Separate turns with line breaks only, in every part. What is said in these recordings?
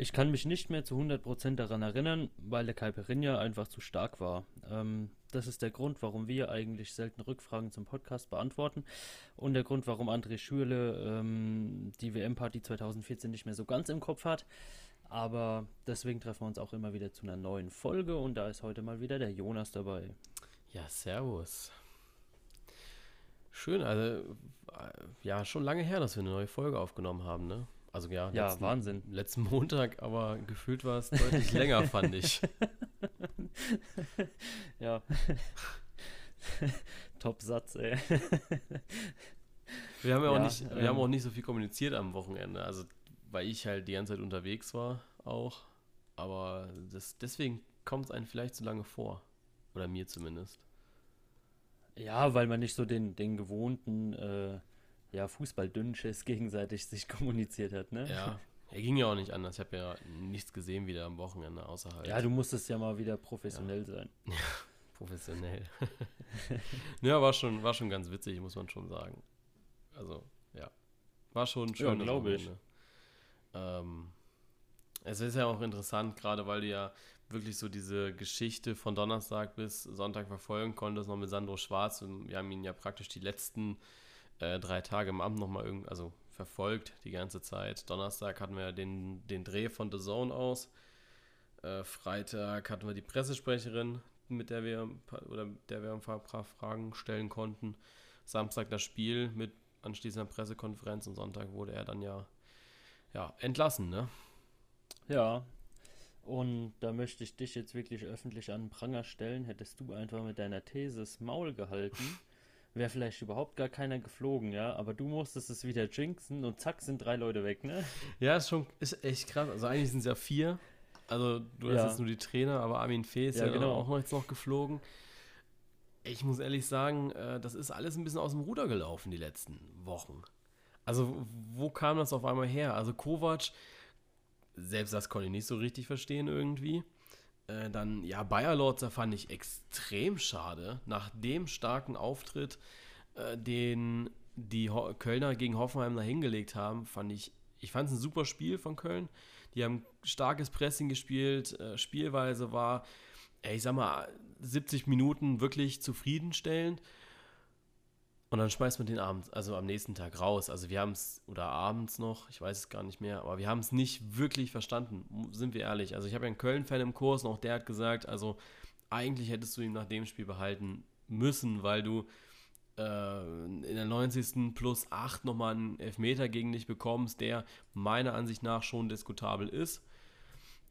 Ich kann mich nicht mehr zu 100% daran erinnern, weil der Caipirinha einfach zu stark war. Ähm, das ist der Grund, warum wir eigentlich selten Rückfragen zum Podcast beantworten und der Grund, warum André Schürle ähm, die WM-Party 2014 nicht mehr so ganz im Kopf hat. Aber deswegen treffen wir uns auch immer wieder zu einer neuen Folge und da ist heute mal wieder der Jonas dabei.
Ja, servus. Schön, also ja, schon lange her, dass wir eine neue Folge aufgenommen haben, ne? Also ja,
ja letzten, Wahnsinn.
Letzten Montag, aber gefühlt war es deutlich länger, fand ich.
ja. Top Satz, ey.
Wir haben ja, auch nicht, wir ähm, haben auch nicht so viel kommuniziert am Wochenende, also weil ich halt die ganze Zeit unterwegs war auch. Aber das, deswegen kommt es einem vielleicht zu lange vor. Oder mir zumindest.
Ja, weil man nicht so den, den gewohnten äh, ja, Fußball-Dünnschiss gegenseitig sich kommuniziert hat, ne?
Ja, er ging ja auch nicht anders. Ich habe ja nichts gesehen wieder am Wochenende außerhalb.
Ja, du musstest ja mal wieder professionell ja. sein.
Ja, professionell. ja, war schon, war schon ganz witzig, muss man schon sagen. Also, ja. War schon schön.
Ja, glaube ich.
Ähm, es ist ja auch interessant, gerade weil du ja wirklich so diese Geschichte von Donnerstag bis Sonntag verfolgen konntest, noch mit Sandro Schwarz. Und wir haben ihn ja praktisch die letzten äh, drei Tage im Amt nochmal irgendwie, also verfolgt die ganze Zeit. Donnerstag hatten wir den, den Dreh von The Zone aus. Äh, Freitag hatten wir die Pressesprecherin, mit der wir oder der wir ein paar, Fragen stellen konnten. Samstag das Spiel mit anschließender Pressekonferenz und Sonntag wurde er dann ja, ja entlassen, ne?
Ja. Und da möchte ich dich jetzt wirklich öffentlich an den Pranger stellen. Hättest du einfach mit deiner These das Maul gehalten wäre vielleicht überhaupt gar keiner geflogen, ja. Aber du musstest es wieder jinxen und zack sind drei Leute weg, ne?
Ja, ist schon, ist echt krass. Also eigentlich sind es ja vier. Also du ja. hast jetzt nur die Trainer, aber Armin Fee ist ja, ja genau. auch noch jetzt noch geflogen. Ich muss ehrlich sagen, äh, das ist alles ein bisschen aus dem Ruder gelaufen die letzten Wochen. Also wo kam das auf einmal her? Also Kovac, selbst das konnte ich nicht so richtig verstehen irgendwie. Äh, dann, ja, Bayer Lords, da fand ich extrem schade. Nach dem starken Auftritt, äh, den die Ho Kölner gegen Hoffenheim da hingelegt haben, fand ich, ich fand es ein super Spiel von Köln. Die haben starkes Pressing gespielt, äh, Spielweise war, ich sag mal, 70 Minuten wirklich zufriedenstellend. Und dann schmeißt man den abends, also am nächsten Tag raus. Also wir haben es, oder abends noch, ich weiß es gar nicht mehr, aber wir haben es nicht wirklich verstanden, sind wir ehrlich. Also ich habe ja einen Köln-Fan im Kurs und auch der hat gesagt, also eigentlich hättest du ihn nach dem Spiel behalten müssen, weil du äh, in der 90. plus 8 nochmal einen Elfmeter gegen dich bekommst, der meiner Ansicht nach schon diskutabel ist.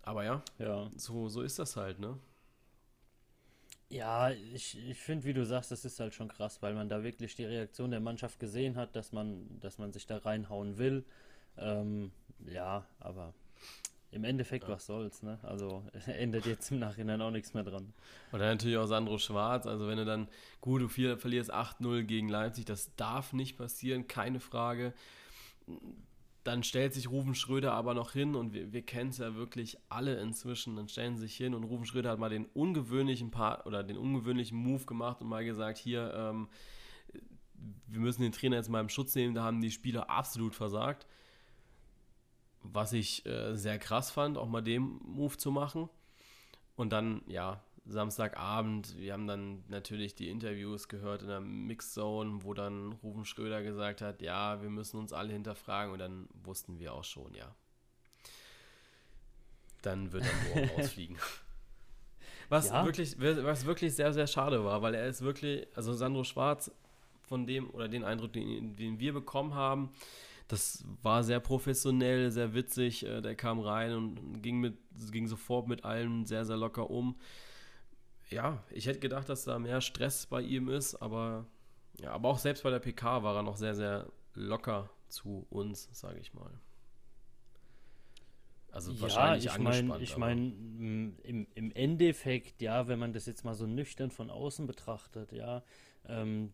Aber ja, ja. So, so ist das halt, ne?
Ja, ich, ich finde, wie du sagst, das ist halt schon krass, weil man da wirklich die Reaktion der Mannschaft gesehen hat, dass man, dass man sich da reinhauen will. Ähm, ja, aber im Endeffekt, ja. was soll's, ne? Also ändert jetzt im Nachhinein auch nichts mehr dran.
Und dann natürlich auch Sandro Schwarz, also wenn du dann, gut, du verlierst 8-0 gegen Leipzig, das darf nicht passieren, keine Frage dann stellt sich Rufen Schröder aber noch hin und wir, wir kennen es ja wirklich alle inzwischen. Dann stellen sie sich hin und Rufen Schröder hat mal den ungewöhnlichen Part oder den ungewöhnlichen Move gemacht und mal gesagt, hier, ähm, wir müssen den Trainer jetzt mal im Schutz nehmen. Da haben die Spieler absolut versagt. Was ich äh, sehr krass fand, auch mal den Move zu machen. Und dann, ja, Samstagabend, wir haben dann natürlich die Interviews gehört in der Mixzone, wo dann Rufen Schröder gesagt hat, ja, wir müssen uns alle hinterfragen und dann wussten wir auch schon, ja. Dann wird er morgen ausfliegen. Was, ja. wirklich, was wirklich sehr, sehr schade war, weil er ist wirklich, also Sandro Schwarz, von dem oder den Eindruck, den, den wir bekommen haben, das war sehr professionell, sehr witzig. Äh, der kam rein und ging, mit, ging sofort mit allem sehr, sehr locker um ja, ich hätte gedacht, dass da mehr Stress bei ihm ist, aber ja, aber auch selbst bei der PK war er noch sehr, sehr locker zu uns, sage ich mal.
Also ja, wahrscheinlich ich angespannt. Mein, ich meine, im, im Endeffekt, ja, wenn man das jetzt mal so nüchtern von außen betrachtet, ja, ähm,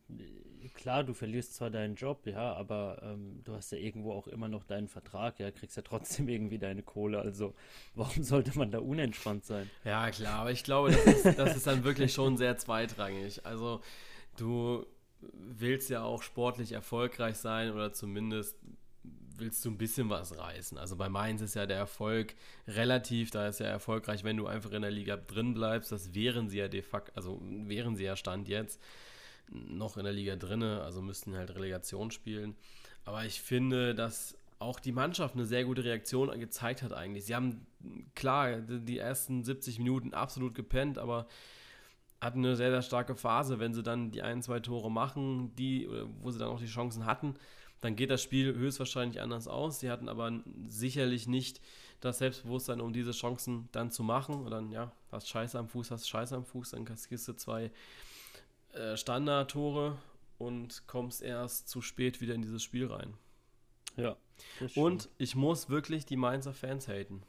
klar, du verlierst zwar deinen Job, ja, aber ähm, du hast ja irgendwo auch immer noch deinen Vertrag, ja, kriegst ja trotzdem irgendwie deine Kohle. Also warum sollte man da unentspannt sein?
Ja, klar, aber ich glaube, das ist, das ist dann wirklich schon sehr zweitrangig. Also du willst ja auch sportlich erfolgreich sein oder zumindest willst du ein bisschen was reißen. Also bei Mainz ist ja der Erfolg relativ, da ist ja erfolgreich, wenn du einfach in der Liga drin bleibst. Das wären sie ja de facto, also wären sie ja Stand jetzt noch in der Liga drinne, also müssten halt Relegation spielen. Aber ich finde, dass auch die Mannschaft eine sehr gute Reaktion gezeigt hat eigentlich. Sie haben klar die ersten 70 Minuten absolut gepennt, aber hatten eine sehr, sehr starke Phase. Wenn sie dann die ein, zwei Tore machen, die, wo sie dann auch die Chancen hatten, dann geht das Spiel höchstwahrscheinlich anders aus. Sie hatten aber sicherlich nicht das Selbstbewusstsein, um diese Chancen dann zu machen. Und dann, ja, hast Scheiße am Fuß, hast Scheiße am Fuß, dann kassierst du zwei äh, Standardtore und kommst erst zu spät wieder in dieses Spiel rein.
Ja.
Und ich muss wirklich die Mainzer Fans haten.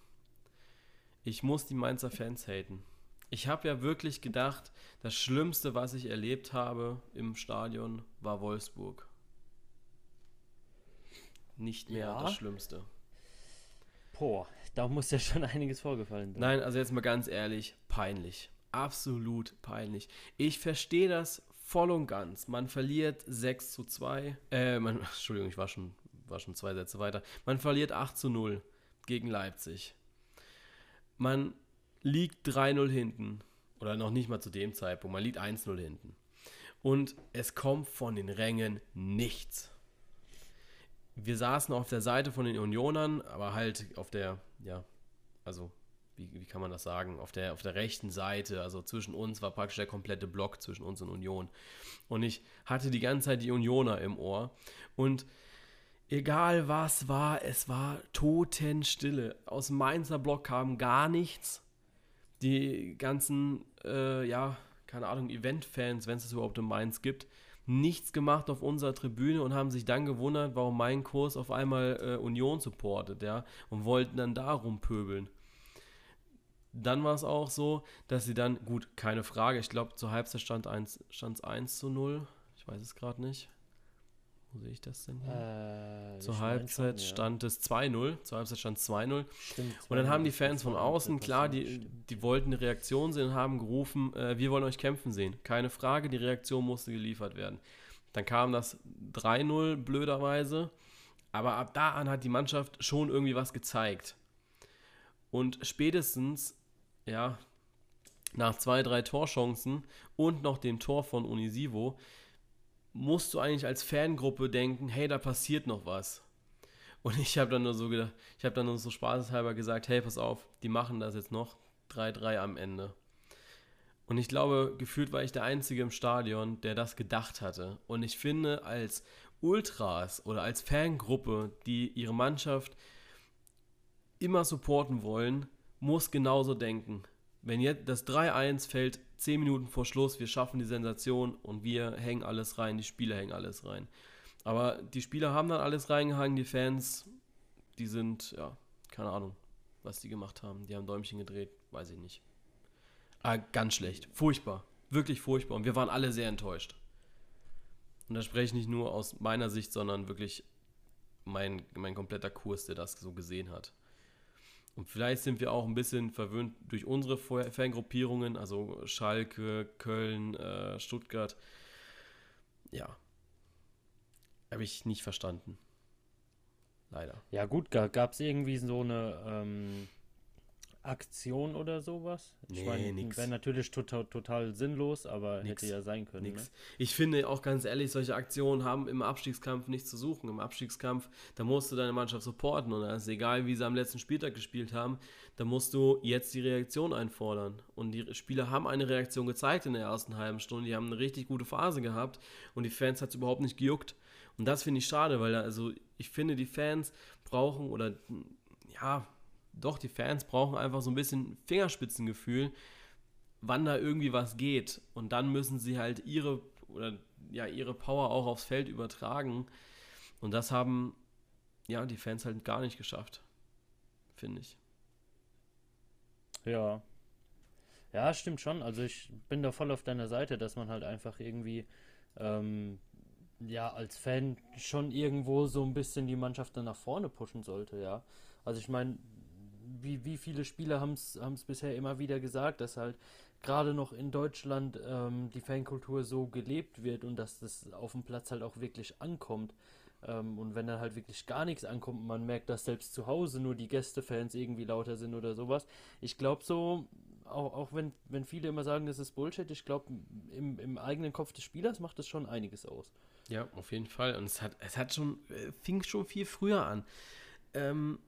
Ich muss die Mainzer Fans haten. Ich habe ja wirklich gedacht, das Schlimmste, was ich erlebt habe im Stadion, war Wolfsburg. Nicht mehr ja. das Schlimmste.
Boah, da muss ja schon einiges vorgefallen
sein. Nein, also jetzt mal ganz ehrlich, peinlich. Absolut peinlich. Ich verstehe das voll und ganz. Man verliert 6 zu 2. Äh, man, Entschuldigung, ich war schon, war schon zwei Sätze weiter. Man verliert 8 zu 0 gegen Leipzig. Man liegt 3-0 hinten. Oder noch nicht mal zu dem Zeitpunkt. Man liegt 1-0 hinten. Und es kommt von den Rängen nichts. Wir saßen auf der Seite von den Unionern, aber halt auf der, ja, also, wie, wie kann man das sagen? Auf der, auf der rechten Seite, also zwischen uns war praktisch der komplette Block zwischen uns und Union. Und ich hatte die ganze Zeit die Unioner im Ohr. Und egal was war, es war Totenstille. Aus Mainzer Block kam gar nichts die ganzen, äh, ja, keine Ahnung, Event-Fans, wenn es es überhaupt in Mainz gibt, nichts gemacht auf unserer Tribüne und haben sich dann gewundert, warum mein Kurs auf einmal äh, Union supportet, ja, und wollten dann da rumpöbeln. Dann war es auch so, dass sie dann, gut, keine Frage, ich glaube, zur Halbzeit stand es 1, 1 zu 0, ich weiß es gerade nicht. Wo sehe ich das denn hier? Äh, zur Halbzeit schon, ja. stand es 2-0. Zur Halbzeit stand es 2-0. Und dann haben die Fans von außen, klar, die, die wollten eine Reaktion sehen und haben gerufen, äh, wir wollen euch kämpfen sehen. Keine Frage, die Reaktion musste geliefert werden. Dann kam das 3-0 blöderweise. Aber ab da an hat die Mannschaft schon irgendwie was gezeigt. Und spätestens, ja, nach zwei, drei Torchancen und noch dem Tor von Unisivo musst du eigentlich als Fangruppe denken, hey, da passiert noch was. Und ich habe dann nur so gedacht, ich habe dann nur so spaßeshalber gesagt, hey, pass auf, die machen das jetzt noch 3-3 am Ende. Und ich glaube, gefühlt war ich der Einzige im Stadion, der das gedacht hatte. Und ich finde, als Ultras oder als Fangruppe, die ihre Mannschaft immer supporten wollen, muss genauso denken. Wenn jetzt das 3-1 fällt 10 Minuten vor Schluss, wir schaffen die Sensation und wir hängen alles rein, die Spieler hängen alles rein. Aber die Spieler haben dann alles reingehangen, die Fans, die sind, ja, keine Ahnung, was die gemacht haben. Die haben Däumchen gedreht, weiß ich nicht. Ah, ganz schlecht. Furchtbar. Wirklich furchtbar. Und wir waren alle sehr enttäuscht. Und da spreche ich nicht nur aus meiner Sicht, sondern wirklich mein, mein kompletter Kurs, der das so gesehen hat. Und vielleicht sind wir auch ein bisschen verwöhnt durch unsere Fangruppierungen, also Schalke, Köln, äh, Stuttgart. Ja. Habe ich nicht verstanden. Leider.
Ja, gut, gab es irgendwie so eine ähm, Aktion oder sowas.
Ich nee, meine, nix.
Wäre natürlich total, total sinnlos, aber nix. hätte ja sein können. Nix. Ne?
Ich finde auch ganz ehrlich, solche Aktionen haben im Abstiegskampf nichts zu suchen. Im Abstiegskampf, da musst du deine Mannschaft supporten und da ist egal, wie sie am letzten Spieltag gespielt haben, da musst du jetzt die Reaktion einfordern. Und die Spieler haben eine Reaktion gezeigt in der ersten halben Stunde. Die haben eine richtig gute Phase gehabt und die Fans hat es überhaupt nicht gejuckt. Und das finde ich schade, weil also ich finde, die Fans brauchen oder ja, doch, die Fans brauchen einfach so ein bisschen Fingerspitzengefühl, wann da irgendwie was geht. Und dann müssen sie halt ihre oder ja, ihre Power auch aufs Feld übertragen. Und das haben ja die Fans halt gar nicht geschafft, finde ich.
Ja. Ja, stimmt schon. Also ich bin da voll auf deiner Seite, dass man halt einfach irgendwie ähm, ja als Fan schon irgendwo so ein bisschen die Mannschaft dann nach vorne pushen sollte, ja. Also ich meine, wie, wie viele Spieler haben es bisher immer wieder gesagt, dass halt gerade noch in Deutschland ähm, die Fankultur so gelebt wird und dass das auf dem Platz halt auch wirklich ankommt. Ähm, und wenn dann halt wirklich gar nichts ankommt und man merkt, dass selbst zu Hause nur die Gästefans irgendwie lauter sind oder sowas. Ich glaube so, auch, auch wenn, wenn viele immer sagen, das ist Bullshit, ich glaube, im, im eigenen Kopf des Spielers macht das schon einiges aus.
Ja, auf jeden Fall. Und es hat, es hat schon, äh, fing schon viel früher an. Ähm,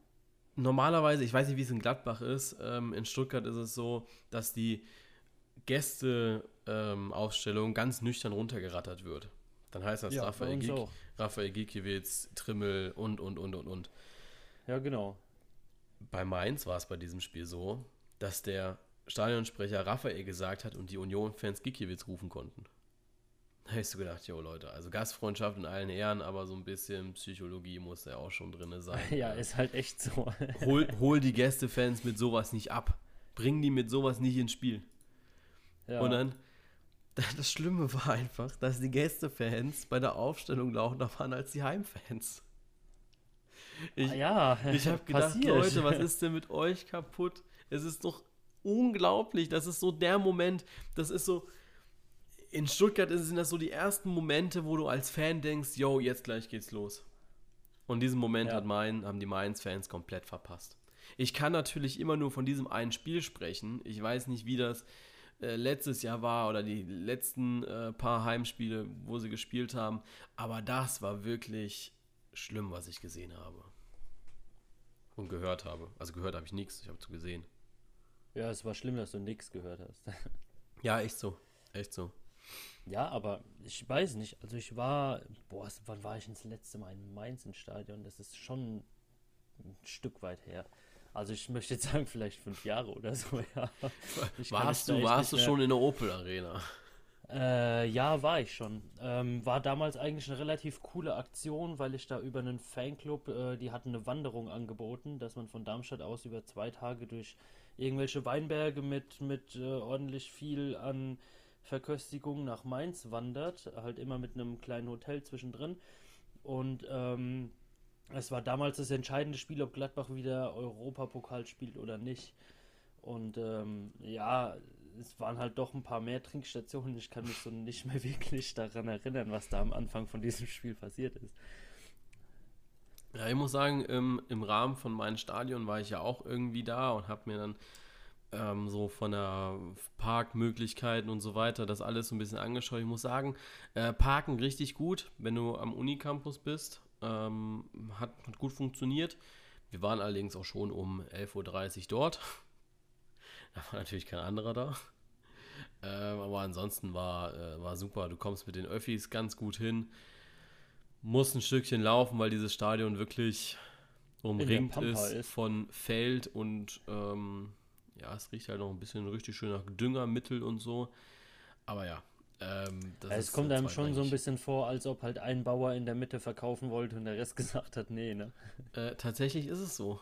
normalerweise, ich weiß nicht, wie es in Gladbach ist, ähm, in Stuttgart ist es so, dass die Gästeausstellung ähm, ganz nüchtern runtergerattert wird. Dann heißt das ja, Raphael, Giek, Raphael Gikiewicz, Trimmel und, und, und, und, und.
Ja, genau.
Bei Mainz war es bei diesem Spiel so, dass der Stadionsprecher Raphael gesagt hat und die Union-Fans Gikiewicz rufen konnten. Da hast du gedacht, jo Leute, also Gastfreundschaft in allen Ehren, aber so ein bisschen Psychologie muss ja auch schon drin sein.
Ja, ist halt echt so.
hol, hol die Gästefans mit sowas nicht ab. Bring die mit sowas nicht ins Spiel. Ja. Und dann, das Schlimme war einfach, dass die Gästefans bei der Aufstellung lauter waren als die Heimfans. Ich, ah, ja, ich habe gedacht, passiert. Leute, was ist denn mit euch kaputt? Es ist doch unglaublich. Das ist so der Moment, das ist so, in Stuttgart sind das so die ersten Momente, wo du als Fan denkst, yo, jetzt gleich geht's los. Und diesen Moment ja. hat Main, haben die Mainz-Fans komplett verpasst. Ich kann natürlich immer nur von diesem einen Spiel sprechen. Ich weiß nicht, wie das äh, letztes Jahr war oder die letzten äh, paar Heimspiele, wo sie gespielt haben. Aber das war wirklich schlimm, was ich gesehen habe. Und gehört habe. Also gehört habe ich nichts, ich habe es gesehen.
Ja, es war schlimm, dass du nichts gehört hast.
ja, echt so. Echt so.
Ja, aber ich weiß nicht. Also ich war, boah, wann war ich das letzte Mal in Mainz im Stadion? Das ist schon ein Stück weit her. Also ich möchte jetzt sagen, vielleicht fünf Jahre oder so, ja.
warst du, warst du schon in der Opel Arena?
Äh, ja, war ich schon. Ähm, war damals eigentlich eine relativ coole Aktion, weil ich da über einen Fanclub, äh, die hatten eine Wanderung angeboten, dass man von Darmstadt aus über zwei Tage durch irgendwelche Weinberge mit, mit äh, ordentlich viel an Verköstigung nach Mainz wandert, halt immer mit einem kleinen Hotel zwischendrin. Und ähm, es war damals das entscheidende Spiel, ob Gladbach wieder Europapokal spielt oder nicht. Und ähm, ja, es waren halt doch ein paar mehr Trinkstationen. Ich kann mich so nicht mehr wirklich daran erinnern, was da am Anfang von diesem Spiel passiert ist.
Ja, ich muss sagen, im, im Rahmen von meinem Stadion war ich ja auch irgendwie da und habe mir dann ähm, so von der Parkmöglichkeiten und so weiter, das alles so ein bisschen angeschaut. Ich muss sagen, äh, Parken richtig gut, wenn du am Unicampus bist. Ähm, hat, hat, gut funktioniert. Wir waren allerdings auch schon um 11.30 Uhr dort. da war natürlich kein anderer da. Ähm, aber ansonsten war, äh, war super. Du kommst mit den Öffis ganz gut hin. Musst ein Stückchen laufen, weil dieses Stadion wirklich umringt ist, ist, von Feld und ähm, ja, es riecht halt noch ein bisschen richtig schön nach Düngermittel und so. Aber ja. Ähm,
ja, es kommt einem schon so ein bisschen vor, als ob halt ein Bauer in der Mitte verkaufen wollte und der Rest gesagt hat, nee, ne?
Äh, tatsächlich ist es so.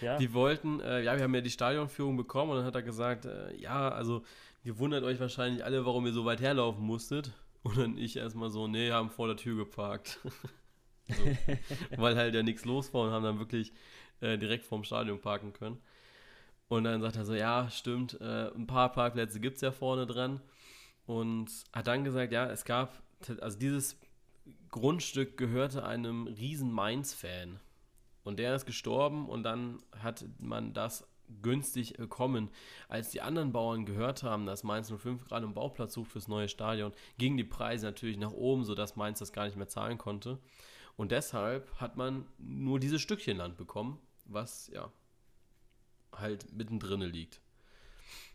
Ja. Die wollten, äh, ja, wir haben ja die Stadionführung bekommen und dann hat er gesagt, äh, ja, also, ihr wundert euch wahrscheinlich alle, warum ihr so weit herlaufen musstet. Und dann ich erstmal so, nee, haben vor der Tür geparkt. so, weil halt ja nichts los war und haben dann wirklich äh, direkt vorm Stadion parken können. Und dann sagt er so, ja, stimmt, äh, ein paar Parkplätze gibt es ja vorne dran. Und hat dann gesagt, ja, es gab, also dieses Grundstück gehörte einem riesen Mainz-Fan. Und der ist gestorben und dann hat man das günstig bekommen. Als die anderen Bauern gehört haben, dass Mainz 05 gerade einen Bauplatz sucht fürs neue Stadion, gingen die Preise natürlich nach oben, sodass Mainz das gar nicht mehr zahlen konnte. Und deshalb hat man nur dieses Stückchen Land bekommen, was ja halt mittendrin liegt.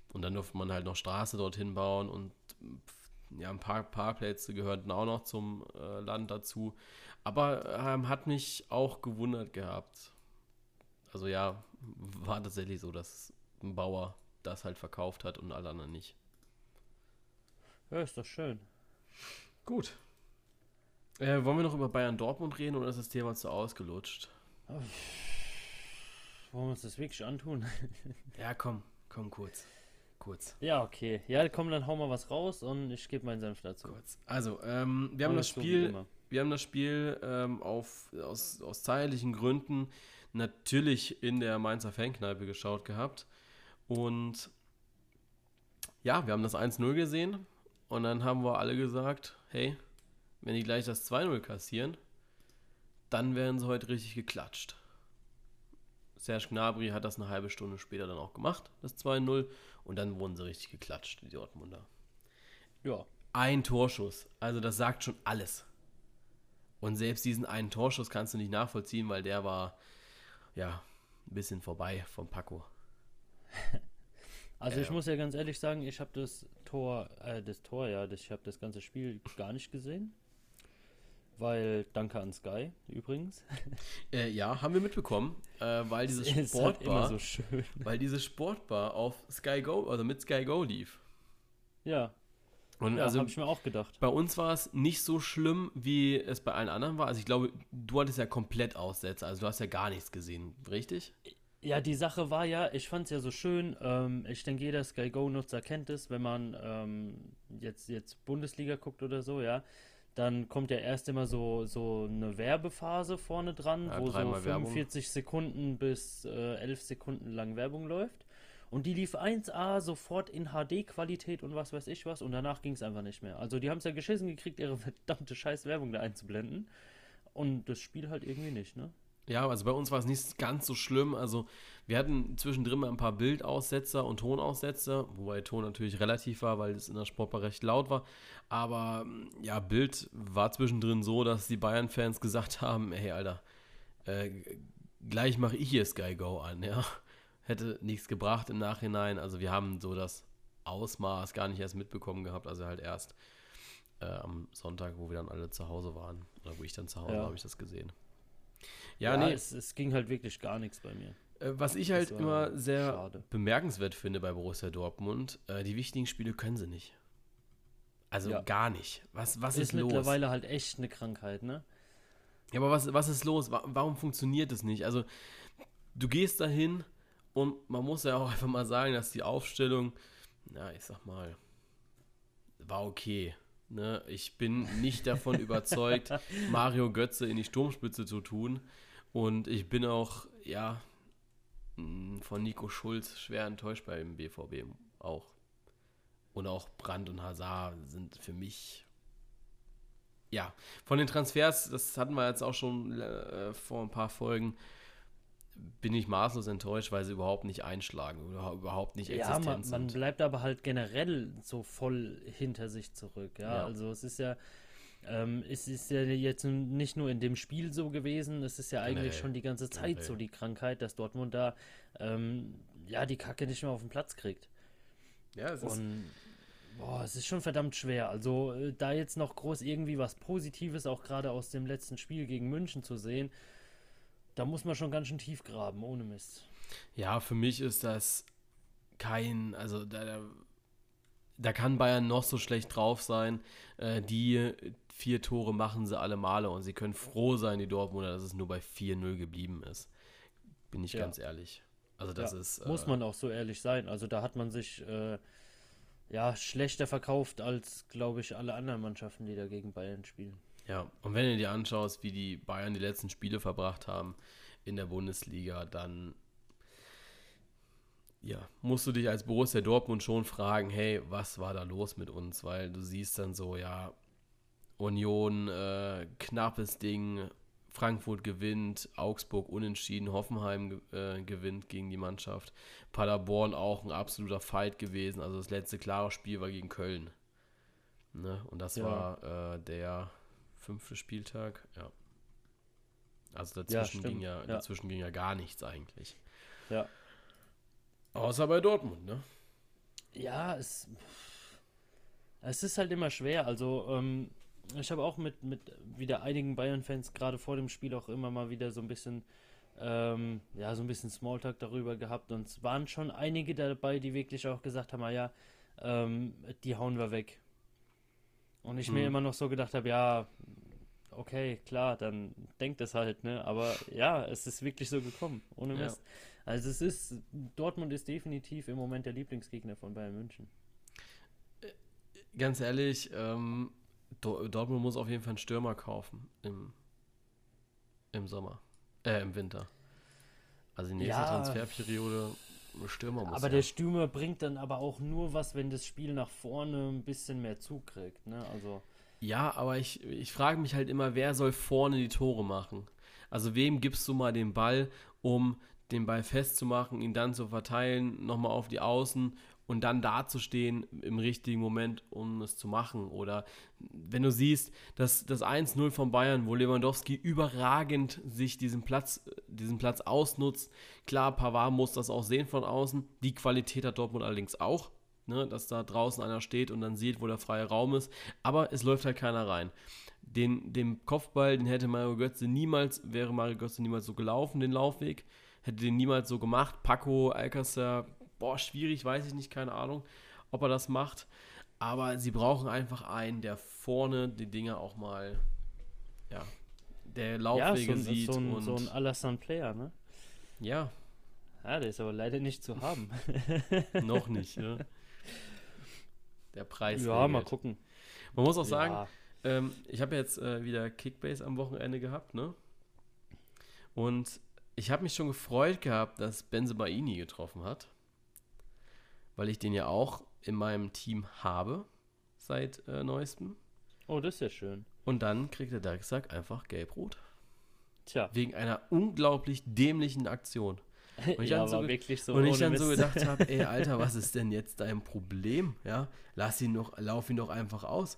Und dann durfte man halt noch Straße dorthin bauen und ja, ein paar Parkplätze gehörten auch noch zum äh, Land dazu. Aber ähm, hat mich auch gewundert gehabt. Also ja, war tatsächlich so, dass ein Bauer das halt verkauft hat und alle anderen nicht.
Ja, ist doch schön.
Gut. Äh, wollen wir noch über Bayern Dortmund reden oder ist das Thema zu ausgelutscht?
Wollen wir uns das wirklich antun?
ja, komm, komm kurz. Kurz.
Ja, okay. Ja, komm, dann hau mal was raus und ich gebe meinen Senf dazu. Kurz.
Also, ähm, wir, haben das Spiel, wir haben das Spiel ähm, auf, aus, aus zeitlichen Gründen natürlich in der Mainzer Fankneipe geschaut gehabt. Und ja, wir haben das 1-0 gesehen und dann haben wir alle gesagt, hey, wenn die gleich das 2-0 kassieren, dann werden sie heute richtig geklatscht. Serge Gnabry hat das eine halbe Stunde später dann auch gemacht, das 2-0. Und dann wurden sie richtig geklatscht, die Dortmunder. Ja. Ein Torschuss. Also das sagt schon alles. Und selbst diesen einen Torschuss kannst du nicht nachvollziehen, weil der war, ja, ein bisschen vorbei vom Paco.
Also ich muss ja ganz ehrlich sagen, ich habe das Tor, äh, das Tor, ja, das, ich habe das ganze Spiel gar nicht gesehen. Weil, danke an Sky übrigens.
Äh, ja, haben wir mitbekommen, äh, weil dieses halt Sportbar, so weil dieses Sportbar auf Sky Go, also mit Sky Go lief.
Ja. Und ja, also, habe ich mir auch gedacht.
Bei uns war es nicht so schlimm, wie es bei allen anderen war. Also ich glaube, du hattest ja komplett Aussätze, also du hast ja gar nichts gesehen, richtig?
Ja, die Sache war ja, ich fand es ja so schön. Ähm, ich denke, jeder Sky Go-Nutzer kennt es, wenn man ähm, jetzt, jetzt Bundesliga guckt oder so, ja dann kommt ja erst immer so, so eine Werbephase vorne dran, ja, wo so 45 Werbung. Sekunden bis äh, 11 Sekunden lang Werbung läuft. Und die lief 1A sofort in HD-Qualität und was weiß ich was und danach ging es einfach nicht mehr. Also die haben es ja geschissen gekriegt, ihre verdammte scheiß Werbung da einzublenden. Und das Spiel halt irgendwie nicht, ne?
Ja, also bei uns war es nicht ganz so schlimm. Also wir hatten zwischendrin mal ein paar Bildaussetzer und Tonaussetzer, wobei Ton natürlich relativ war, weil es in der Sportbar recht laut war. Aber ja, Bild war zwischendrin so, dass die Bayern-Fans gesagt haben, hey Alter, äh, gleich mache ich hier Sky Go an, ja. Hätte nichts gebracht im Nachhinein. Also wir haben so das Ausmaß gar nicht erst mitbekommen gehabt, also halt erst äh, am Sonntag, wo wir dann alle zu Hause waren. Oder wo ich dann zu Hause ja. habe ich das gesehen.
Ja, ja nee. Es, es, ging halt wirklich gar nichts bei mir.
Äh, was ich halt immer sehr schade. bemerkenswert finde bei Borussia Dortmund, äh, die wichtigen Spiele können sie nicht. Also ja. gar nicht. Was, was ist, ist los?
mittlerweile halt echt eine Krankheit, ne?
Ja, aber was, was ist los? Warum funktioniert das nicht? Also, du gehst dahin und man muss ja auch einfach mal sagen, dass die Aufstellung, na, ich sag mal, war okay. Ne? Ich bin nicht davon überzeugt, Mario Götze in die Sturmspitze zu tun. Und ich bin auch, ja, von Nico Schulz schwer enttäuscht beim BVB auch. Und auch Brandt und Hazard sind für mich. Ja, von den Transfers, das hatten wir jetzt auch schon äh, vor ein paar Folgen, bin ich maßlos enttäuscht, weil sie überhaupt nicht einschlagen oder überhaupt nicht existent ja, man,
sind. man bleibt aber halt generell so voll hinter sich zurück. Ja, ja. also es ist ja, ähm, es ist ja jetzt nicht nur in dem Spiel so gewesen, es ist ja eigentlich nee, schon die ganze Zeit nee. so die Krankheit, dass Dortmund da ähm, ja die Kacke nicht mehr auf den Platz kriegt. Ja, es ist. Und, boah, es ist schon verdammt schwer. Also, äh, da jetzt noch groß irgendwie was Positives auch gerade aus dem letzten Spiel gegen München zu sehen, da muss man schon ganz schön tief graben, ohne Mist.
Ja, für mich ist das kein, also da, da kann Bayern noch so schlecht drauf sein. Äh, die vier Tore machen sie alle Male und sie können froh sein, die Dortmunder, dass es nur bei 4-0 geblieben ist. Bin ich ja. ganz ehrlich. Also das ja, ist.
Muss äh, man auch so ehrlich sein. Also da hat man sich äh, ja schlechter verkauft als, glaube ich, alle anderen Mannschaften, die da gegen Bayern spielen.
Ja, und wenn du dir anschaust, wie die Bayern die letzten Spiele verbracht haben in der Bundesliga, dann ja, musst du dich als Borussia Dortmund schon fragen, hey, was war da los mit uns? Weil du siehst dann so, ja, Union, äh, knappes Ding, Frankfurt gewinnt, Augsburg unentschieden, Hoffenheim äh, gewinnt gegen die Mannschaft, Paderborn auch ein absoluter Fight gewesen. Also das letzte klare Spiel war gegen Köln. Ne? Und das ja. war äh, der fünfte Spieltag, ja. Also dazwischen, ja, ging ja, ja, dazwischen ging ja gar nichts eigentlich.
Ja.
Außer bei Dortmund, ne?
Ja, es, es ist halt immer schwer. Also, ähm, ich habe auch mit, mit wieder einigen Bayern-Fans gerade vor dem Spiel auch immer mal wieder so ein bisschen, ähm, ja, so ein bisschen Smalltalk darüber gehabt. Und es waren schon einige dabei, die wirklich auch gesagt haben, ah ja, ähm, die hauen wir weg. Und ich hm. mir immer noch so gedacht habe, ja, okay, klar, dann denkt es halt, ne? Aber ja, es ist wirklich so gekommen, ohne Mist. Ja. Also es ist, Dortmund ist definitiv im Moment der Lieblingsgegner von Bayern München.
Ganz ehrlich, ähm, Dortmund muss auf jeden Fall einen Stürmer kaufen im, im Sommer, äh, im Winter. Also die nächste ja, Transferperiode Stürmer
muss. Aber ja. der Stürmer bringt dann aber auch nur was, wenn das Spiel nach vorne ein bisschen mehr zukriegt, ne? Also
Ja, aber ich, ich frage mich halt immer, wer soll vorne die Tore machen? Also wem gibst du mal den Ball, um den Ball festzumachen, ihn dann zu verteilen, nochmal auf die Außen und dann dazustehen im richtigen Moment, um es zu machen. Oder wenn du siehst, dass das 1-0 von Bayern, wo Lewandowski überragend sich diesen Platz, diesen Platz ausnutzt. Klar, Pavard muss das auch sehen von außen. Die Qualität hat Dortmund allerdings auch, ne, dass da draußen einer steht und dann sieht, wo der freie Raum ist. Aber es läuft halt keiner rein. Den, den Kopfball, den hätte Mario Götze niemals, wäre Mario Götze niemals so gelaufen, den Laufweg. Hätte den niemals so gemacht. Paco, Alcacer, boah, schwierig, weiß ich nicht, keine Ahnung, ob er das macht. Aber sie brauchen einfach einen, der vorne die Dinge auch mal, ja, der Laufwege ja, so, sieht.
So ein, und so ein Alassane Player, ne?
Ja.
Ja, der ist aber leider nicht zu haben.
Noch nicht, ne? Der Preis.
Ja, regelt. mal gucken.
Man muss auch sagen, ja. ähm, ich habe jetzt äh, wieder Kickbase am Wochenende gehabt, ne? Und ich habe mich schon gefreut gehabt, dass Benzebaini getroffen hat weil ich den ja auch in meinem Team habe seit äh, neuestem.
Oh, das ist ja schön.
Und dann kriegt der Darksack einfach gelb-rot.
Tja.
Wegen einer unglaublich dämlichen Aktion.
Und ich ja, so wirklich so.
Und ich dann Mist. so gedacht habe, ey, Alter, was ist denn jetzt dein Problem? Ja, lass ihn doch, lauf ihn doch einfach aus.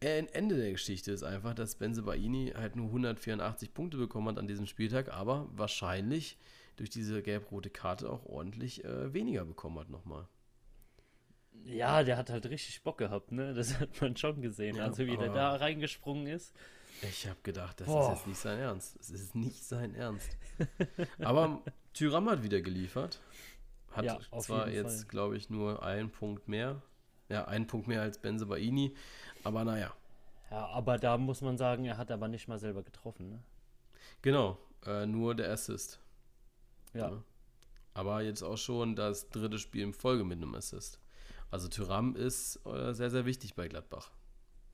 Äh, Ende der Geschichte ist einfach, dass Benze Baini halt nur 184 Punkte bekommen hat an diesem Spieltag, aber wahrscheinlich durch diese gelb-rote Karte auch ordentlich äh, weniger bekommen hat nochmal.
Ja, der hat halt richtig Bock gehabt, ne? Das hat man schon gesehen. Ja, also wie der da reingesprungen ist.
Ich habe gedacht, das Boah. ist jetzt nicht sein Ernst. Das ist nicht sein Ernst. aber Tyram hat wieder geliefert. Hat ja, zwar jetzt, glaube ich, nur einen Punkt mehr. Ja, einen Punkt mehr als Benze Baini. Aber naja.
Ja, aber da muss man sagen, er hat aber nicht mal selber getroffen, ne?
Genau, äh, nur der Assist. Ja. ja. Aber jetzt auch schon das dritte Spiel in Folge mit einem Assist. Also Tyram ist äh, sehr, sehr wichtig bei Gladbach.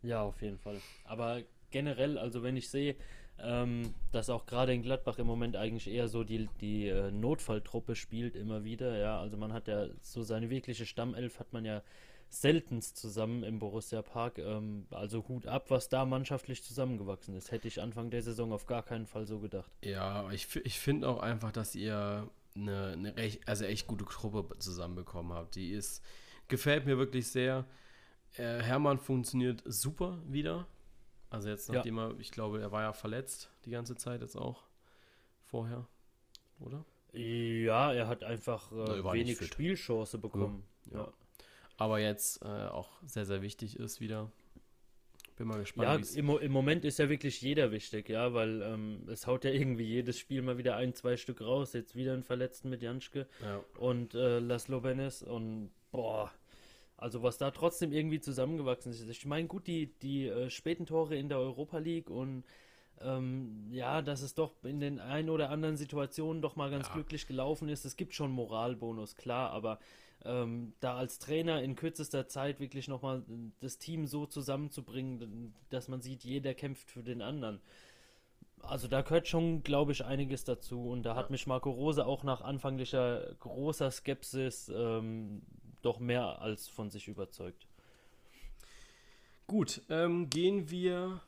Ja, auf jeden Fall. Aber generell, also wenn ich sehe, ähm, dass auch gerade in Gladbach im Moment eigentlich eher so die, die äh, Notfalltruppe spielt immer wieder, ja, also man hat ja so seine wirkliche Stammelf hat man ja seltenst zusammen im Borussia Park. Ähm, also Hut ab, was da mannschaftlich zusammengewachsen ist. Hätte ich Anfang der Saison auf gar keinen Fall so gedacht.
Ja, ich, ich finde auch einfach, dass ihr eine, eine recht, also echt gute Truppe zusammenbekommen habt. Die ist, gefällt mir wirklich sehr. Äh, Hermann funktioniert super wieder. Also jetzt, nachdem ja. er, ich glaube, er war ja verletzt die ganze Zeit jetzt auch vorher, oder?
Ja, er hat einfach äh, wenig Spielchance bekommen. Ja. ja
aber jetzt äh, auch sehr, sehr wichtig ist wieder.
Bin mal gespannt. Ja, im, im, Moment ist ja wirklich jeder wichtig, ja, weil ähm, es haut ja irgendwie jedes Spiel mal wieder ein, zwei Stück raus. Jetzt wieder ein Verletzten mit Janschke ja. und äh, Laszlo Benes und boah. Also was da trotzdem irgendwie zusammengewachsen ist. Ich meine, gut, die, die äh, späten Tore in der Europa League und ähm, ja, dass es doch in den ein oder anderen Situationen doch mal ganz ja. glücklich gelaufen ist. Es gibt schon Moralbonus, klar, aber ähm, da als Trainer in kürzester Zeit wirklich nochmal das Team so zusammenzubringen, dass man sieht, jeder kämpft für den anderen. Also da gehört schon, glaube ich, einiges dazu. Und da hat mich Marco Rose auch nach anfänglicher großer Skepsis ähm, doch mehr als von sich überzeugt.
Gut, ähm, gehen wir.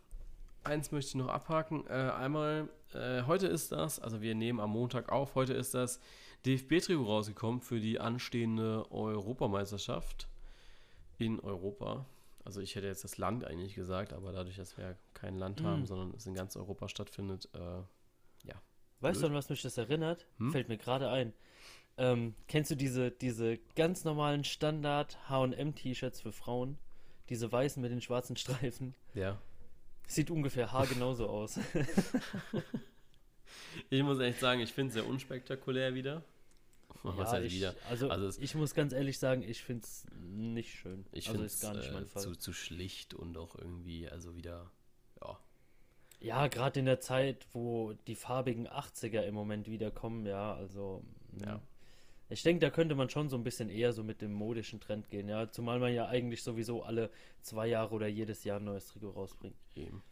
Eins möchte ich noch abhaken. Äh, einmal, äh, heute ist das, also wir nehmen am Montag auf, heute ist das DFB-Trio rausgekommen für die anstehende Europameisterschaft in Europa. Also ich hätte jetzt das Land eigentlich gesagt, aber dadurch, dass wir kein Land haben, mm. sondern es in ganz Europa stattfindet, äh, ja.
Weißt du, an was mich das erinnert? Hm? Fällt mir gerade ein. Ähm, kennst du diese, diese ganz normalen Standard HM-T-Shirts für Frauen? Diese weißen mit den schwarzen Streifen?
Ja.
Sieht ungefähr haargenauso aus.
ich muss echt sagen, ich finde es sehr unspektakulär wieder.
Was ja, ich, wieder? Also, also ich muss ganz ehrlich sagen, ich finde es nicht schön.
Ich also finde es gar nicht mein äh, Fall. Zu, zu schlicht und auch irgendwie, also wieder, ja.
Ja, gerade in der Zeit, wo die farbigen 80er im Moment wiederkommen, ja, also. Ja. Hm. Ich denke, da könnte man schon so ein bisschen eher so mit dem modischen Trend gehen, ja. Zumal man ja eigentlich sowieso alle zwei Jahre oder jedes Jahr ein neues Trikot rausbringt.
Eben.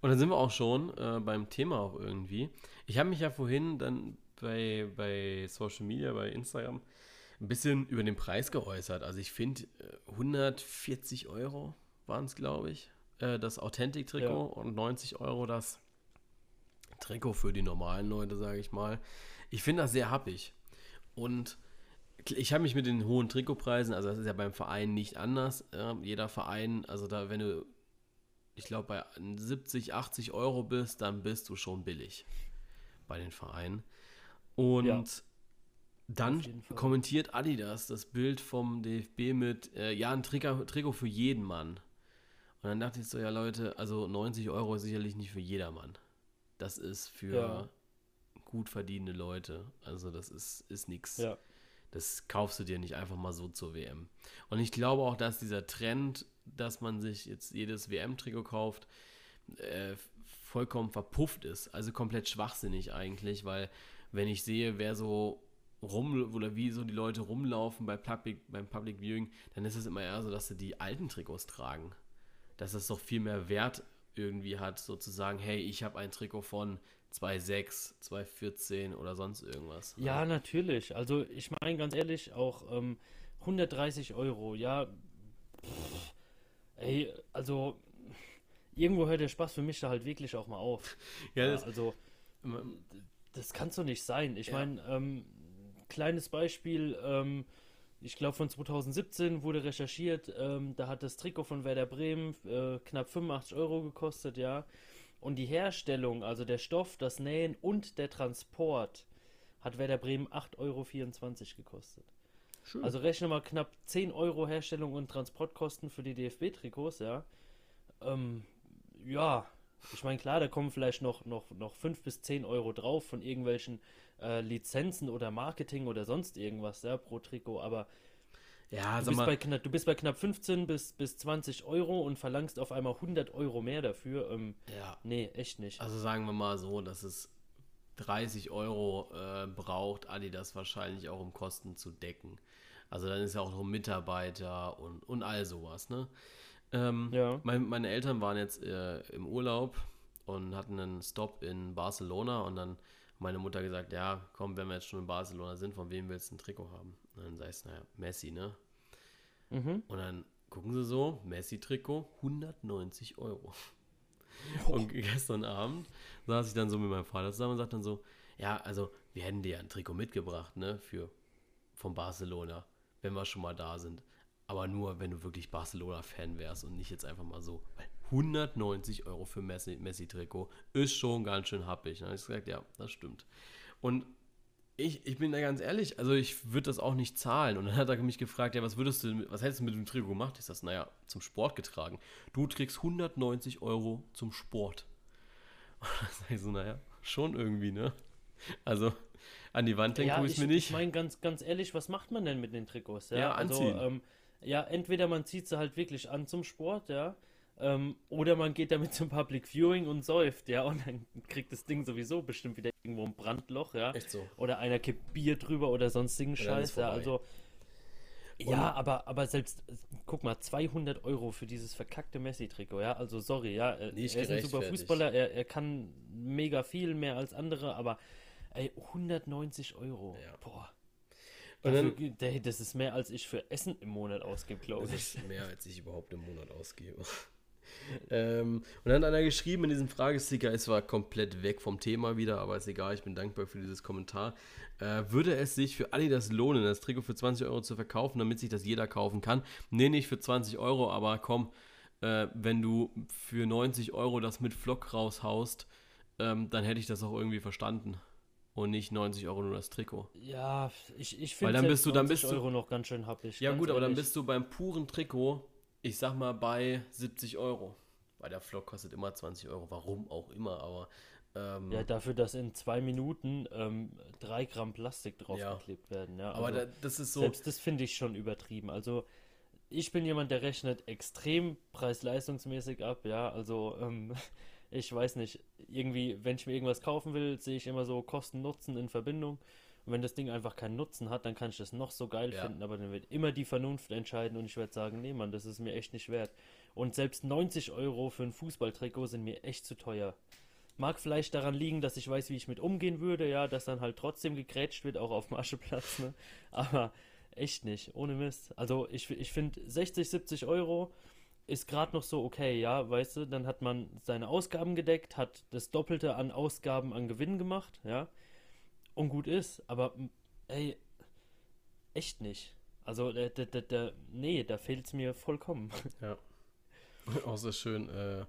Und dann sind wir auch schon äh, beim Thema auch irgendwie. Ich habe mich ja vorhin dann bei, bei Social Media, bei Instagram, ein bisschen über den Preis geäußert. Also ich finde, 140 äh, Euro waren es, glaube ich. äh, das Authentic-Trikot ja. und 90 Euro das Trikot für die normalen Leute, sage ich mal. Ich finde das sehr happig. Und ich habe mich mit den hohen Trikotpreisen, also das ist ja beim Verein nicht anders. Ja, jeder Verein, also da, wenn du, ich glaube, bei 70, 80 Euro bist, dann bist du schon billig bei den Vereinen. Und ja. dann kommentiert Adidas das Bild vom DFB mit, äh, ja, ein Trikot, Trikot für jeden Mann. Und dann dachte ich so, ja Leute, also 90 Euro ist sicherlich nicht für jedermann. Das ist für ja. gut verdienende Leute. Also das ist, ist nichts. Ja. Das kaufst du dir nicht einfach mal so zur WM. Und ich glaube auch, dass dieser Trend, dass man sich jetzt jedes WM-Trikot kauft, äh, vollkommen verpufft ist. Also komplett schwachsinnig eigentlich, weil wenn ich sehe, wer so rum oder wie so die Leute rumlaufen bei Public, beim Public Viewing, dann ist es immer eher so, dass sie die alten Trikots tragen. Dass es doch viel mehr Wert irgendwie hat, sozusagen, hey, ich habe ein Trikot von 2,6, 2,14 oder sonst irgendwas.
Ja, ne? natürlich. Also ich meine ganz ehrlich, auch ähm, 130 Euro, ja. Pff, ey, also irgendwo hört der Spaß für mich da halt wirklich auch mal auf. ja, ja also das kann so nicht sein. Ich ja. meine, ähm, kleines Beispiel, ähm, ich glaube von 2017 wurde recherchiert, ähm, da hat das Trikot von Werder Bremen äh, knapp 85 Euro gekostet, ja. Und die Herstellung, also der Stoff, das Nähen und der Transport hat Werder Bremen 8,24 Euro gekostet. Schön. Also rechne mal knapp 10 Euro Herstellung und Transportkosten für die DFB-Trikots, ja. Ähm, ja, ich meine, klar, da kommen vielleicht noch, noch, noch 5 bis 10 Euro drauf von irgendwelchen äh, Lizenzen oder Marketing oder sonst irgendwas, ja, pro Trikot, aber ja, du, bist bei knapp, du bist bei knapp 15 bis, bis 20 Euro und verlangst auf einmal 100 Euro mehr dafür. Ähm, ja. Nee, echt nicht.
Also sagen wir mal so, dass es 30 Euro äh, braucht Adidas wahrscheinlich auch, um Kosten zu decken. Also dann ist ja auch noch Mitarbeiter und, und all sowas, ne? Ähm, ja. Mein, meine Eltern waren jetzt äh, im Urlaub und hatten einen Stop in Barcelona und dann meine Mutter gesagt, ja, komm, wenn wir jetzt schon in Barcelona sind, von wem willst du ein Trikot haben? Und dann sagst du, naja, Messi, ne? Mhm. Und dann gucken sie so, Messi-Trikot, 190 Euro. Oh. Und gestern Abend saß ich dann so mit meinem Vater zusammen und sagte dann so, ja, also wir hätten dir ein Trikot mitgebracht, ne, für, von Barcelona, wenn wir schon mal da sind. Aber nur, wenn du wirklich Barcelona-Fan wärst und nicht jetzt einfach mal so. Weil 190 Euro für Messi-Trikot ist schon ganz schön happig. Dann habe ich gesagt, ja, das stimmt. Und ich, ich bin da ganz ehrlich, also ich würde das auch nicht zahlen. Und dann hat er mich gefragt, ja, was würdest du, was hättest du mit dem Trikot gemacht? Ich sage, naja, zum Sport getragen. Du trägst 190 Euro zum Sport. Und dann sage ich so, naja, schon irgendwie, ne? Also, an die Wand denken ja, tue ich mir nicht.
Ich meine, ganz, ganz ehrlich, was macht man denn mit den Trikots? Ja, ja also, anziehen. Ähm, ja, entweder man zieht sie halt wirklich an zum Sport, ja, ähm, oder man geht damit zum Public Viewing und säuft, ja, und dann kriegt das Ding sowieso bestimmt wieder irgendwo ein Brandloch, ja.
Echt so.
Oder einer kippt Bier drüber oder sonstigen oder Scheiß, ja, also. Und ja, aber, aber selbst, guck mal, 200 Euro für dieses verkackte Messi-Trikot, ja, also sorry, ja, Nicht er ist ein super Fußballer, er, er kann mega viel mehr als andere, aber ey, 190 Euro, ja. boah. Dafür, dann, das ist mehr, als ich für Essen im Monat ausgebe, glaube ich. Das
ist mehr, als ich überhaupt im Monat ausgebe. ähm, und dann hat einer geschrieben in diesem Fragesticker, es war komplett weg vom Thema wieder, aber ist egal, ich bin dankbar für dieses Kommentar. Äh, würde es sich für Adidas lohnen, das Trikot für 20 Euro zu verkaufen, damit sich das jeder kaufen kann? Nee, nicht für 20 Euro, aber komm, äh, wenn du für 90 Euro das mit Flock raushaust, ähm, dann hätte ich das auch irgendwie verstanden und nicht 90 Euro nur das Trikot.
Ja, ich, ich finde
dann bist du, dann bist du,
Euro noch ganz schön happig.
Ja gut, ehrlich. aber dann bist du beim puren Trikot, ich sag mal bei 70 Euro. Weil der Flock kostet immer 20 Euro, warum auch immer, aber
ähm, ja, dafür, dass in zwei Minuten ähm, drei Gramm Plastik draufgeklebt ja. werden. Ja,
also aber da, das ist so.
Selbst das finde ich schon übertrieben. Also ich bin jemand, der rechnet extrem preis-leistungsmäßig ab. Ja, also ähm, ich weiß nicht, irgendwie, wenn ich mir irgendwas kaufen will, sehe ich immer so Kosten-Nutzen in Verbindung. Und wenn das Ding einfach keinen Nutzen hat, dann kann ich das noch so geil ja. finden, aber dann wird immer die Vernunft entscheiden und ich werde sagen, nee, Mann, das ist mir echt nicht wert. Und selbst 90 Euro für ein Fußballtrikot sind mir echt zu teuer. Mag vielleicht daran liegen, dass ich weiß, wie ich mit umgehen würde, ja, dass dann halt trotzdem gegrätscht wird, auch auf dem Ascheplatz, ne? Aber echt nicht, ohne Mist. Also ich, ich finde 60, 70 Euro ist gerade noch so okay, ja, weißt du, dann hat man seine Ausgaben gedeckt, hat das Doppelte an Ausgaben an Gewinn gemacht, ja, und gut ist, aber ey, echt nicht. Also, der, der, der, der nee, da fehlt es mir vollkommen.
Ja. Auch so schön, äh,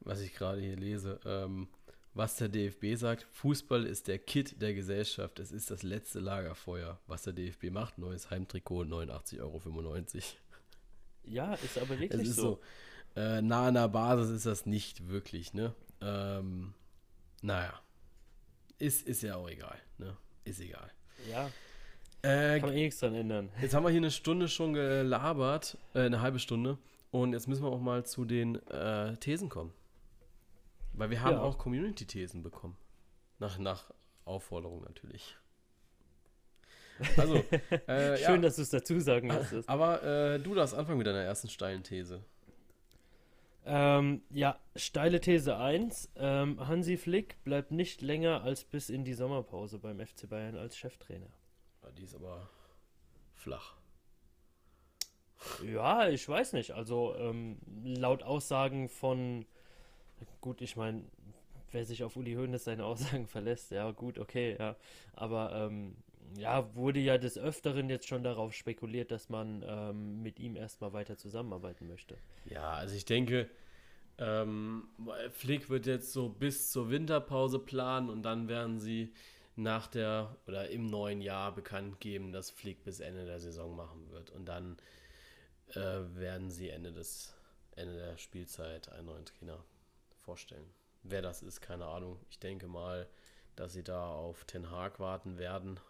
was ich gerade hier lese, ähm, was der DFB sagt, Fußball ist der Kit der Gesellschaft. Es ist das letzte Lagerfeuer. Was der DFB macht, neues Heimtrikot, 89,95 Euro.
Ja, ist aber wirklich es ist so.
so äh, nah an der Basis ist das nicht wirklich, ne? Ähm, naja. Ist, ist ja auch egal, ne? Ist egal.
Ja. Äh, Kann man eh nichts dran ändern.
Jetzt haben wir hier eine Stunde schon gelabert, äh, eine halbe Stunde. Und jetzt müssen wir auch mal zu den äh, Thesen kommen. Weil wir haben ja. auch Community-Thesen bekommen. Nach, nach Aufforderung natürlich.
Also, äh, Schön, ja. dass du es dazu sagen
musstest. Aber äh, du darfst anfangen mit deiner ersten steilen These.
Ähm, ja, steile These 1. Ähm, Hansi Flick bleibt nicht länger als bis in die Sommerpause beim FC Bayern als Cheftrainer.
Die ist aber flach.
Ja, ich weiß nicht. Also ähm, laut Aussagen von, gut, ich meine, wer sich auf Uli Hoeneß seine Aussagen verlässt, ja gut, okay, ja. Aber ähm, ja, wurde ja des Öfteren jetzt schon darauf spekuliert, dass man ähm, mit ihm erstmal weiter zusammenarbeiten möchte.
Ja, also ich denke, ähm, Flick wird jetzt so bis zur Winterpause planen und dann werden sie nach der oder im neuen Jahr bekannt geben, dass Flick bis Ende der Saison machen wird. Und dann äh, werden sie Ende des Ende der Spielzeit einen neuen Trainer vorstellen. Wer das ist, keine Ahnung. Ich denke mal, dass sie da auf Ten Hag warten werden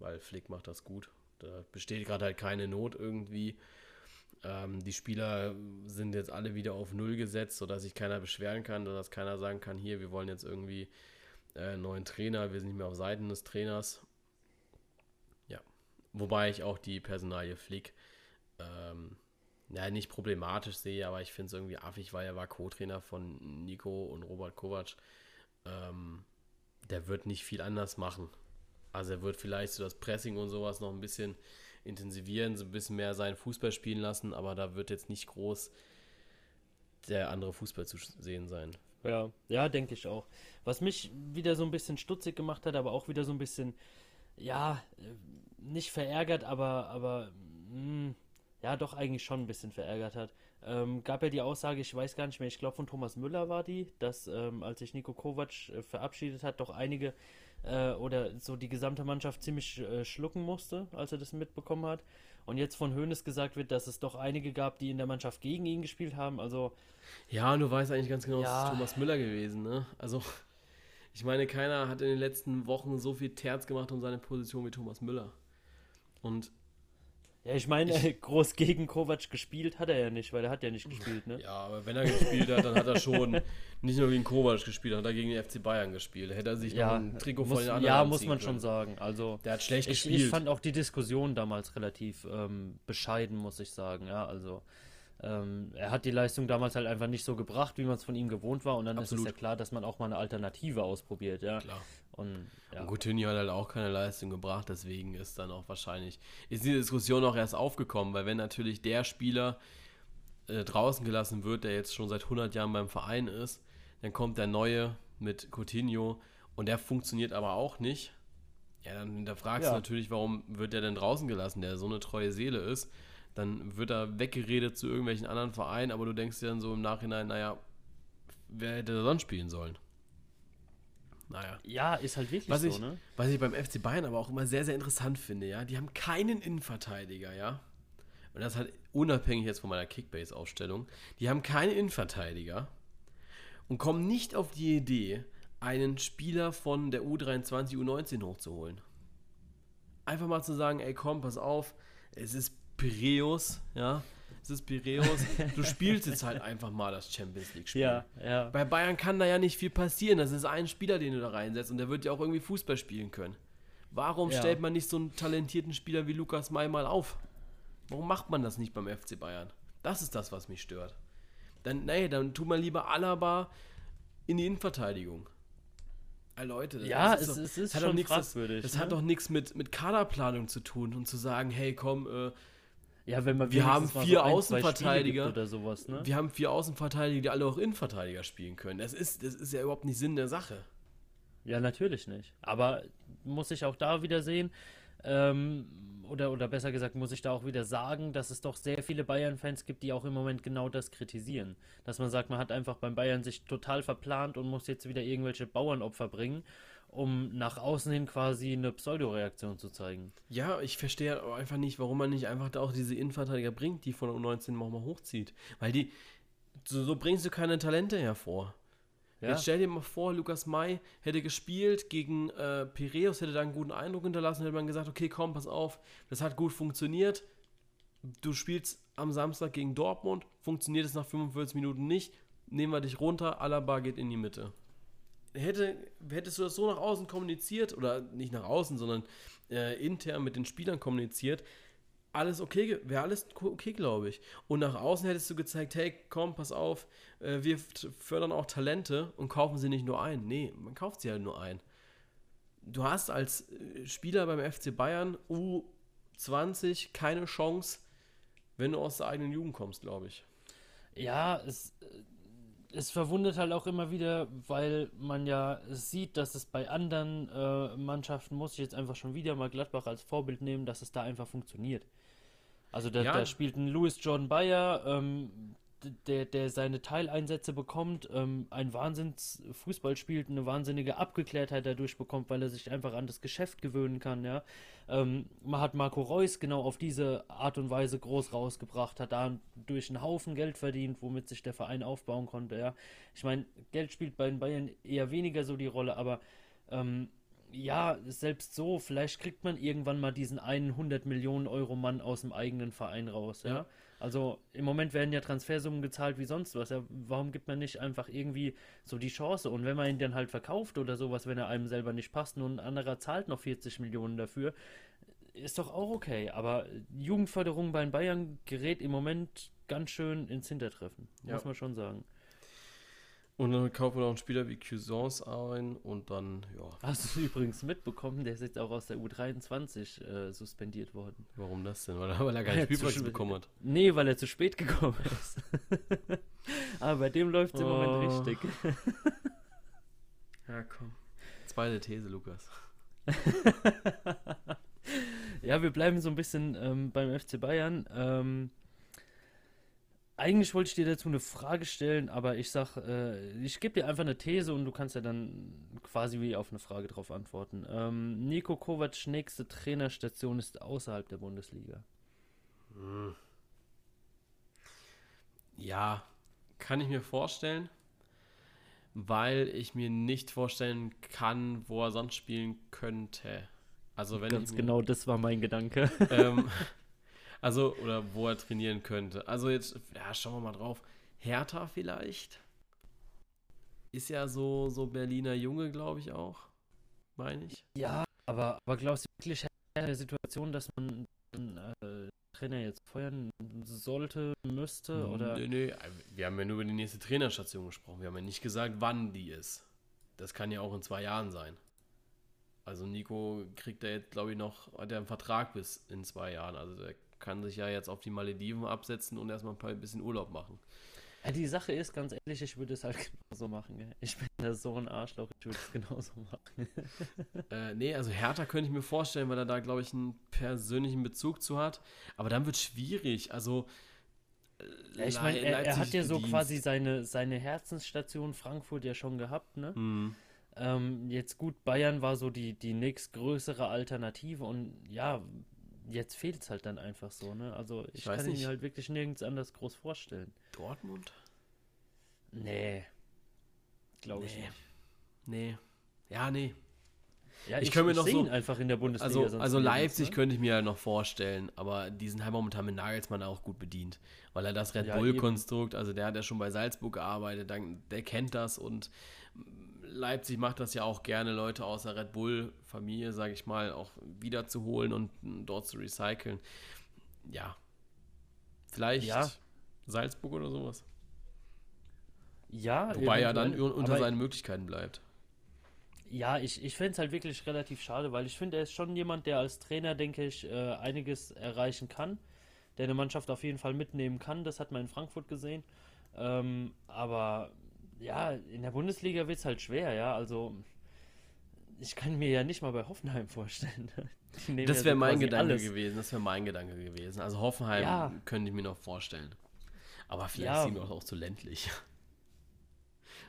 weil Flick macht das gut. Da besteht gerade halt keine Not irgendwie. Ähm, die Spieler sind jetzt alle wieder auf Null gesetzt, sodass sich keiner beschweren kann, sodass keiner sagen kann, hier, wir wollen jetzt irgendwie äh, neuen Trainer, wir sind nicht mehr auf Seiten des Trainers. Ja, wobei ich auch die Personalie Flick ähm, ja, nicht problematisch sehe, aber ich finde es irgendwie affig, weil er war Co-Trainer von Nico und Robert Kovac. Ähm, der wird nicht viel anders machen. Also er wird vielleicht so das Pressing und sowas noch ein bisschen intensivieren, so ein bisschen mehr seinen Fußball spielen lassen, aber da wird jetzt nicht groß der andere Fußball zu sehen sein.
Ja, ja, denke ich auch. Was mich wieder so ein bisschen stutzig gemacht hat, aber auch wieder so ein bisschen, ja, nicht verärgert, aber, aber, mh, hm, ja, doch eigentlich schon ein bisschen verärgert hat. Ähm, gab ja die Aussage, ich weiß gar nicht mehr, ich glaube von Thomas Müller war die, dass ähm, als sich Nico Kovac äh, verabschiedet hat, doch einige äh, oder so die gesamte Mannschaft ziemlich äh, schlucken musste, als er das mitbekommen hat. Und jetzt von Hoeneß gesagt wird, dass es doch einige gab, die in der Mannschaft gegen ihn gespielt haben. Also
ja, du weißt eigentlich ganz genau, ja. es ist Thomas Müller gewesen. Ne? Also ich meine, keiner hat in den letzten Wochen so viel Terz gemacht um seine Position wie Thomas Müller. Und
ja, ich meine, ich, groß gegen Kovac gespielt hat er ja nicht, weil er hat ja nicht gespielt, ne?
Ja, aber wenn er gespielt hat, dann hat er schon nicht nur gegen Kovac gespielt, hat er gegen den FC Bayern gespielt. Hätte er sich
ja, noch ein Trikot muss, von den anderen Ja, muss man können. schon sagen. Also,
der hat schlecht
ich,
gespielt.
Ich fand auch die Diskussion damals relativ ähm, bescheiden, muss ich sagen. Ja, also ähm, er hat die Leistung damals halt einfach nicht so gebracht, wie man es von ihm gewohnt war. Und dann Absolut. ist es ja klar, dass man auch mal eine Alternative ausprobiert, ja. Klar.
Und, ja. und Coutinho hat halt auch keine Leistung gebracht, deswegen ist dann auch wahrscheinlich, ist die Diskussion auch erst aufgekommen, weil wenn natürlich der Spieler äh, draußen gelassen wird, der jetzt schon seit 100 Jahren beim Verein ist, dann kommt der Neue mit Coutinho und der funktioniert aber auch nicht. Ja, dann da fragst ja. du natürlich, warum wird der denn draußen gelassen, der so eine treue Seele ist. Dann wird er weggeredet zu irgendwelchen anderen Vereinen, aber du denkst dir dann so im Nachhinein, naja, wer hätte da sonst spielen sollen?
Naja. Ja, ist halt wirklich
was
so,
ich,
ne?
Was ich beim FC Bayern aber auch immer sehr, sehr interessant finde, ja. Die haben keinen Innenverteidiger, ja. Und das halt unabhängig jetzt von meiner Kickbase-Aufstellung. Die haben keinen Innenverteidiger und kommen nicht auf die Idee, einen Spieler von der U23, U19 hochzuholen. Einfach mal zu sagen, ey komm, pass auf, es ist Piräus, ja es ist Piräus. Du spielst jetzt halt einfach mal das Champions League-Spiel.
Ja, ja.
Bei Bayern kann da ja nicht viel passieren. Das ist ein Spieler, den du da reinsetzt und der wird ja auch irgendwie Fußball spielen können. Warum ja. stellt man nicht so einen talentierten Spieler wie Lukas May mal auf? Warum macht man das nicht beim FC Bayern? Das ist das, was mich stört. Dann, nee, dann tu mal lieber Alaba in die Innenverteidigung. Leute,
ja, es, doch, es, ist schon nix, fragwürdig.
Das, das ne? hat doch nichts mit, mit Kaderplanung zu tun und zu sagen, hey, komm, äh, Ja, wenn man wir haben vier so ein, Außenverteidiger oder sowas, ne? Wir haben vier Außenverteidiger, die alle auch Innenverteidiger spielen können. Das ist, das ist ja überhaupt nicht Sinn der Sache.
Ja, natürlich nicht. Aber muss ich auch da wieder sehen, ähm, oder, oder besser gesagt, muss ich da auch wieder sagen, dass es doch sehr viele Bayern-Fans gibt, die auch im Moment genau das kritisieren. Dass man sagt, man hat einfach beim Bayern sich total verplant und muss jetzt wieder irgendwelche Bauernopfer bringen um nach außen hin quasi eine Pseudoreaktion zu zeigen.
Ja, ich verstehe einfach nicht, warum man nicht einfach da auch diese Innenverteidiger bringt, die von U19 auch mal hochzieht. Weil die, so, so bringst du keine Talente hervor. Ja. Jetzt stell dir mal vor, Lukas May hätte gespielt gegen äh, Piräus, hätte da einen guten Eindruck hinterlassen, hätte man gesagt, okay, komm, pass auf, das hat gut funktioniert. Du spielst am Samstag gegen Dortmund, funktioniert es nach 45 Minuten nicht, nehmen wir dich runter, Alaba geht in die Mitte hätte, hättest du das so nach außen kommuniziert, oder nicht nach außen, sondern äh, intern mit den Spielern kommuniziert, alles okay, wäre alles okay, glaube ich. Und nach außen hättest du gezeigt, hey, komm, pass auf, äh, wir fördern auch Talente und kaufen sie nicht nur ein. Nee, man kauft sie halt nur ein. Du hast als äh, Spieler beim FC Bayern U20 keine Chance, wenn du aus der eigenen Jugend kommst, glaube ich.
Ja, es, es verwundert halt auch immer wieder, weil man ja sieht, dass es bei anderen äh, Mannschaften, muss ich jetzt einfach schon wieder mal Gladbach als Vorbild nehmen, dass es da einfach funktioniert. Also da, ja. da spielt ein Louis John Bayer, ähm, der, der seine Teileinsätze bekommt, ähm, ein Wahnsinnsfußball spielt, eine wahnsinnige Abgeklärtheit dadurch bekommt, weil er sich einfach an das Geschäft gewöhnen kann, ja. Ähm, man hat Marco Reus genau auf diese Art und Weise groß rausgebracht, hat da durch einen Haufen Geld verdient, womit sich der Verein aufbauen konnte, ja. Ich meine, Geld spielt bei den Bayern eher weniger so die Rolle, aber ähm, ja, selbst so, vielleicht kriegt man irgendwann mal diesen einen 100 Millionen Euro Mann aus dem eigenen Verein raus, ja. ja? Also im Moment werden ja Transfersummen gezahlt wie sonst was. Ja, warum gibt man nicht einfach irgendwie so die Chance? Und wenn man ihn dann halt verkauft oder sowas, wenn er einem selber nicht passt, und ein anderer zahlt noch 40 Millionen dafür, ist doch auch okay. Aber Jugendförderung bei den Bayern gerät im Moment ganz schön ins Hintertreffen, ja. muss man schon sagen.
Und dann kaufen wir noch einen Spieler wie Cuisance ein und dann, ja.
Hast du übrigens mitbekommen, der ist jetzt auch aus der U23 äh, suspendiert worden.
Warum das denn? Weil er, weil er gar nicht Spielplatz bekommen hat.
Nee, weil er zu spät gekommen ist. Aber bei dem läuft es oh. im Moment oh. richtig.
ja, komm. Zweite These, Lukas.
ja, wir bleiben so ein bisschen ähm, beim FC Bayern. Ähm, eigentlich wollte ich dir dazu eine Frage stellen, aber ich sag, äh, ich gebe dir einfach eine These und du kannst ja dann quasi wie auf eine Frage drauf antworten. Ähm, Nico Kovacs nächste Trainerstation ist außerhalb der Bundesliga. Hm.
Ja, kann ich mir vorstellen, weil ich mir nicht vorstellen kann, wo er sonst spielen könnte.
Also wenn Ganz genau das war mein Gedanke.
Ähm, Also, oder wo er trainieren könnte. Also jetzt, ja, schauen wir mal drauf. Hertha vielleicht. Ist ja so, so Berliner Junge, glaube ich auch. Meine ich.
Ja, aber, aber glaubst du wirklich in der Situation, dass man einen äh, Trainer jetzt feuern sollte, müsste? Oder?
Nö, nö, wir haben ja nur über die nächste Trainerstation gesprochen. Wir haben ja nicht gesagt, wann die ist. Das kann ja auch in zwei Jahren sein. Also Nico kriegt da jetzt, glaube ich, noch, hat er einen Vertrag bis in zwei Jahren. Also der kann sich ja jetzt auf die Malediven absetzen und erstmal ein bisschen Urlaub machen.
Ja, die Sache ist, ganz ehrlich, ich würde es halt genauso machen. Gell? Ich bin da so ein Arschloch, ich würde es genauso machen.
äh, nee, also Hertha könnte ich mir vorstellen, weil er da, glaube ich, einen persönlichen Bezug zu hat. Aber dann wird es schwierig. Also.
Ja, ich meine, er, er, hat ja so Dienst. quasi seine, seine Herzensstation Frankfurt ja schon gehabt, ne? Mhm. Ähm, jetzt gut, Bayern war so die, die nächstgrößere Alternative und ja, jetzt fehlt es halt dann einfach so, ne? Also ich, ich kann ihn mir halt wirklich nirgends anders groß vorstellen.
Dortmund?
Nee. Glaube
nee.
ich nicht.
Nee. Ja, nee.
Ja, ich, ich könnte mir noch so einfach in der Bundesliga.
Also, also Leipzig ne? könnte ich mir ja noch vorstellen, aber die sind halt momentan mit Nagelsmann auch gut bedient, weil er das Red ja, Bull Konstrukt, also der hat ja schon bei Salzburg gearbeitet, der kennt das und Leipzig macht das ja auch gerne, Leute aus der Red Bull-Familie, sage ich mal, auch wiederzuholen und dort zu recyceln. Ja. Vielleicht ja. Salzburg oder sowas.
Ja,
Wobei er dann unter seinen Möglichkeiten bleibt.
Ja, ich, ich fände es halt wirklich relativ schade, weil ich finde, er ist schon jemand, der als Trainer, denke ich, äh, einiges erreichen kann der eine Mannschaft auf jeden Fall mitnehmen kann. Das hat man in Frankfurt gesehen. Ähm, aber ja, in der Bundesliga wird es halt schwer, ja. Also ich kann mir ja nicht mal bei Hoffenheim vorstellen.
Das wäre ja so mein Gedanke alles. gewesen. Das wäre mein Gedanke gewesen. Also Hoffenheim ja. könnte ich mir noch vorstellen. Aber vielleicht ja. sind wir auch zu ländlich.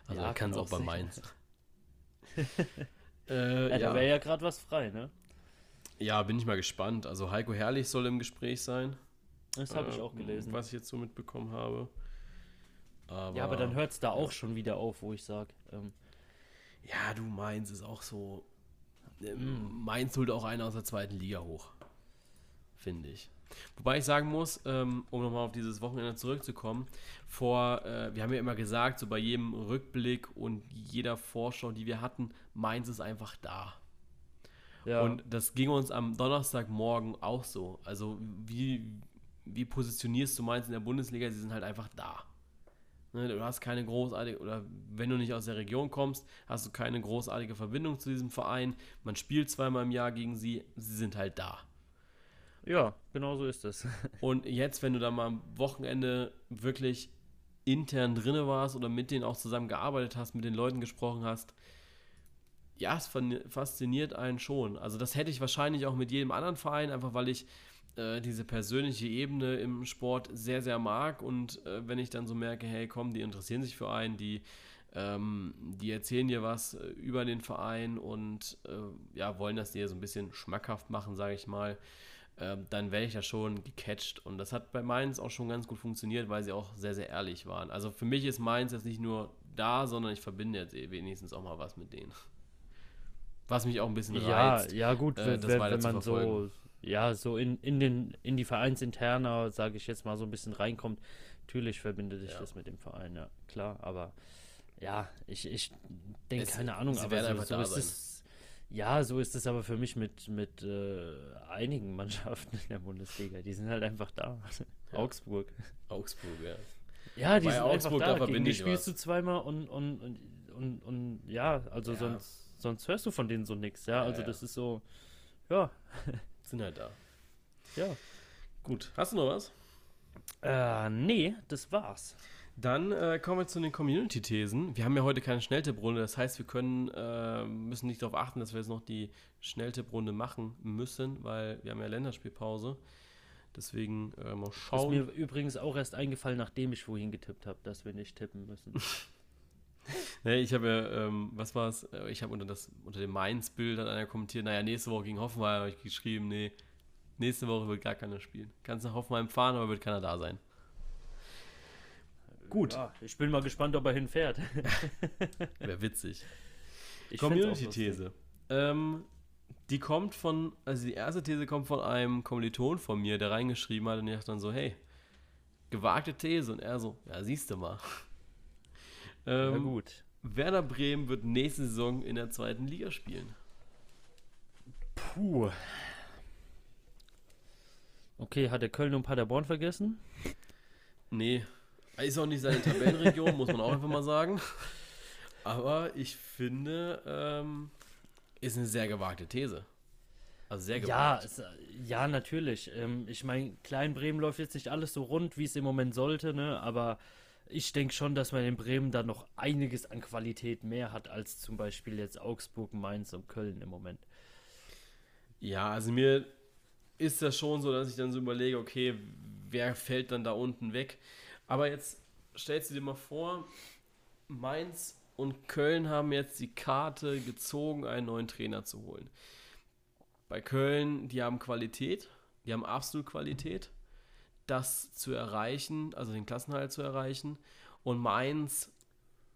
Also ja, kann es auch bei Mainz.
äh, ja, da wäre ja gerade was frei, ne?
Ja, bin ich mal gespannt. Also Heiko Herrlich soll im Gespräch sein.
Das habe äh, ich auch gelesen.
Was ich jetzt so mitbekommen habe.
Aber, ja, aber dann hört es da auch schon wieder auf, wo ich sage. Ähm,
ja, du Mainz ist auch so. Ähm, Mainz holt auch einer aus der zweiten Liga hoch. Finde ich. Wobei ich sagen muss, ähm, um nochmal auf dieses Wochenende zurückzukommen, vor, äh, wir haben ja immer gesagt, so bei jedem Rückblick und jeder Vorschau, die wir hatten, Mainz ist einfach da. Ja. Und das ging uns am Donnerstagmorgen auch so. Also, wie, wie positionierst du Mainz in der Bundesliga? Sie sind halt einfach da. Ne, du hast keine großartige, oder wenn du nicht aus der Region kommst, hast du keine großartige Verbindung zu diesem Verein. Man spielt zweimal im Jahr gegen sie, sie sind halt da.
Ja, genau so ist es.
Und jetzt, wenn du da mal am Wochenende wirklich intern drinne warst oder mit denen auch zusammen gearbeitet hast, mit den Leuten gesprochen hast, ja, es fasziniert einen schon. Also das hätte ich wahrscheinlich auch mit jedem anderen Verein, einfach weil ich äh, diese persönliche Ebene im Sport sehr, sehr mag. Und äh, wenn ich dann so merke, hey, komm, die interessieren sich für einen, die, ähm, die erzählen dir was äh, über den Verein und äh, ja, wollen das dir so ein bisschen schmackhaft machen, sage ich mal, ähm, dann werde ich da schon gecatcht. Und das hat bei Mainz auch schon ganz gut funktioniert, weil sie auch sehr, sehr ehrlich waren. Also für mich ist Mainz jetzt nicht nur da, sondern ich verbinde jetzt eh wenigstens auch mal was mit denen. Was mich auch ein bisschen
ja, reizt. Ja, gut, äh, wenn, wenn man so ja, so in, in, den, in die Vereinsinterner, sage ich jetzt mal, so ein bisschen reinkommt, natürlich verbindet sich ja. das mit dem Verein, ja, klar, aber ja, ich, ich denke, keine Ahnung, aber so, so ist es, ja, so ist es aber für mich mit, mit äh, einigen Mannschaften in der Bundesliga, die sind halt einfach da. Ja. Augsburg.
Augsburg, ja.
Ja, die Bei sind Augsburg, einfach da, gegen die spielst was. du zweimal und, und, und, und, und ja, also ja. sonst sonst hörst du von denen so nichts, ja, also das ist so, ja.
Sind halt da.
Ja.
Gut. Hast du noch was?
Äh, nee, das war's.
Dann äh, kommen wir zu den Community-Thesen. Wir haben ja heute keine Schnelltipprunde, das heißt, wir können, äh, müssen nicht darauf achten, dass wir jetzt noch die Schnelltipprunde machen müssen, weil wir haben ja Länderspielpause. Deswegen äh, mal schauen.
Das ist mir übrigens auch erst eingefallen, nachdem ich vorhin getippt habe, dass wir nicht tippen müssen.
nee, ich habe ja, ähm, was war es? Äh, ich habe unter, unter dem Mainz-Bild hat einer kommentiert, naja, nächste Woche gegen Hoffenheim habe ich geschrieben, nee, nächste Woche wird gar keiner spielen. Kannst nach Hoffenheim fahren, aber wird keiner da sein.
Gut. Ja, ich bin mal gespannt, ob er hinfährt.
Wäre witzig. Community-These. Ähm, die kommt von, also die erste These kommt von einem Kommiliton von mir, der reingeschrieben hat und ich dachte dann so, hey, gewagte These. Und er so, ja, siehst du mal. Ähm, ja, gut. Werder Bremen wird nächste Saison in der zweiten Liga spielen.
Puh. Okay, hat er Köln und Paderborn vergessen?
Nee. Ist auch nicht seine Tabellenregion, muss man auch einfach mal sagen. Aber ich finde, ähm, ist eine sehr gewagte These. Also sehr gewagt.
Ja, es, ja natürlich. Ähm, ich meine, Klein Bremen läuft jetzt nicht alles so rund, wie es im Moment sollte, ne? aber ich denke schon, dass man in Bremen da noch einiges an Qualität mehr hat als zum Beispiel jetzt Augsburg, Mainz und Köln im Moment.
Ja, also mir ist das schon so, dass ich dann so überlege, okay, wer fällt dann da unten weg? Aber jetzt stellst du dir mal vor, Mainz und Köln haben jetzt die Karte gezogen, einen neuen Trainer zu holen. Bei Köln, die haben Qualität, die haben absolut Qualität das zu erreichen, also den Klassenhalt zu erreichen. Und Mainz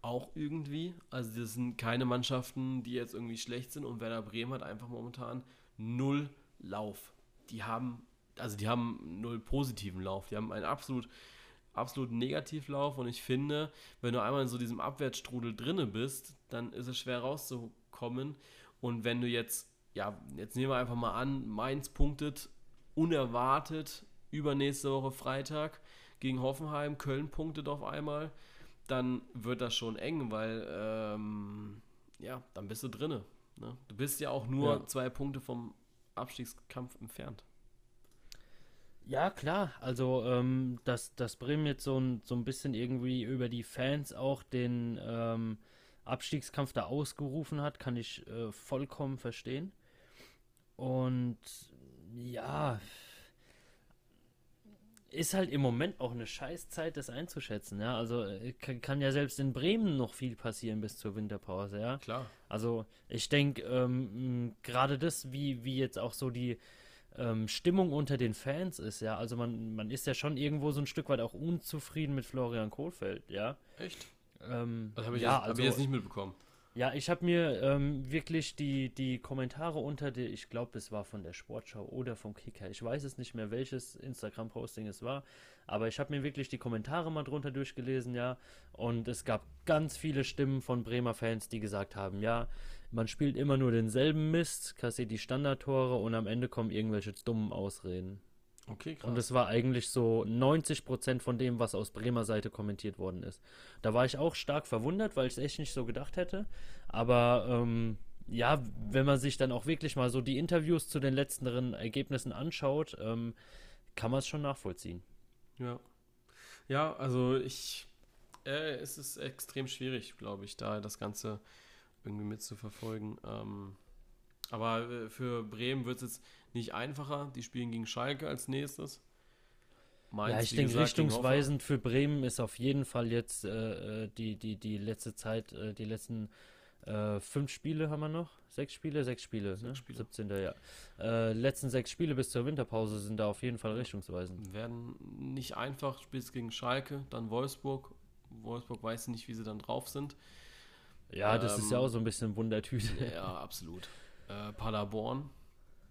auch irgendwie. Also das sind keine Mannschaften, die jetzt irgendwie schlecht sind. Und Werder Bremen hat einfach momentan null Lauf. Die haben, also die haben null positiven Lauf. Die haben einen absolut, absolut Negativlauf. Und ich finde, wenn du einmal in so diesem Abwärtsstrudel drinne bist, dann ist es schwer rauszukommen. Und wenn du jetzt, ja, jetzt nehmen wir einfach mal an, Mainz punktet unerwartet übernächste Woche Freitag gegen Hoffenheim, Köln punktet auf einmal, dann wird das schon eng, weil ähm, ja, dann bist du drinne. Ne? Du bist ja auch nur ja. zwei Punkte vom Abstiegskampf entfernt.
Ja, klar. Also, ähm, dass, dass Bremen jetzt so ein, so ein bisschen irgendwie über die Fans auch den ähm, Abstiegskampf da ausgerufen hat, kann ich äh, vollkommen verstehen. Und ja, ist halt im Moment auch eine Scheißzeit, das einzuschätzen. Ja, also äh, kann, kann, ja selbst in Bremen noch viel passieren bis zur Winterpause. Ja,
klar.
Also ich denke, ähm, gerade das, wie, wie jetzt auch so die ähm, Stimmung unter den Fans ist, ja. Also man, man ist ja schon irgendwo so ein Stück weit auch unzufrieden mit Florian Kohlfeld, ja.
Echt?
Ähm,
das habe ich,
ja,
jetzt, also, hab ich jetzt nicht mitbekommen.
Ja, ich habe mir ähm, wirklich die, die Kommentare unter der, ich glaube, es war von der Sportschau oder vom Kicker. Ich weiß es nicht mehr, welches Instagram-Posting es war, aber ich habe mir wirklich die Kommentare mal drunter durchgelesen, ja. Und es gab ganz viele Stimmen von Bremer Fans, die gesagt haben, ja, man spielt immer nur denselben Mist, kassiert die Standardtore und am Ende kommen irgendwelche dummen Ausreden.
Okay, krass.
Und es war eigentlich so 90% von dem, was aus Bremer Seite kommentiert worden ist. Da war ich auch stark verwundert, weil ich es echt nicht so gedacht hätte. Aber ähm, ja, wenn man sich dann auch wirklich mal so die Interviews zu den letzteren Ergebnissen anschaut, ähm, kann man es schon nachvollziehen.
Ja. Ja, also ich, äh, es ist extrem schwierig, glaube ich, da das Ganze irgendwie mitzuverfolgen. Ähm, aber äh, für Bremen wird es jetzt nicht einfacher. Die spielen gegen Schalke als nächstes.
Mainz, ja, ich denke, richtungsweisend für Bremen ist auf jeden Fall jetzt äh, äh, die, die, die letzte Zeit, äh, die letzten äh, fünf Spiele haben wir noch. Sechs Spiele, sechs Spiele, sechs ne? Spiele. 17. ja. Äh, letzten sechs Spiele bis zur Winterpause sind da auf jeden Fall richtungsweisend.
Werden nicht einfach, spielst gegen Schalke, dann Wolfsburg. Wolfsburg weiß nicht, wie sie dann drauf sind.
Ja, das ähm, ist ja ähm, auch so ein bisschen Wundertüte.
Ja, absolut. Äh, Paderborn,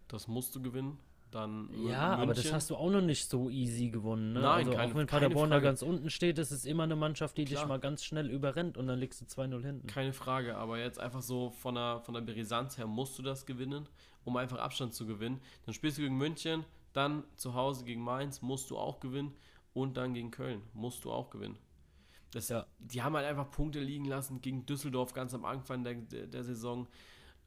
das musst du gewinnen. Dann
ja, München. aber das hast du auch noch nicht so easy gewonnen. Ne?
Nein,
also
keine,
auch wenn Paderborn da ganz unten steht, ist es immer eine Mannschaft, die Klar. dich mal ganz schnell überrennt und dann legst du 2-0 hinten.
Keine Frage, aber jetzt einfach so von der, von der Brisanz her musst du das gewinnen, um einfach Abstand zu gewinnen. Dann spielst du gegen München, dann zu Hause gegen Mainz musst du auch gewinnen und dann gegen Köln musst du auch gewinnen. Das, ja. Die haben halt einfach Punkte liegen lassen gegen Düsseldorf ganz am Anfang der, der, der Saison.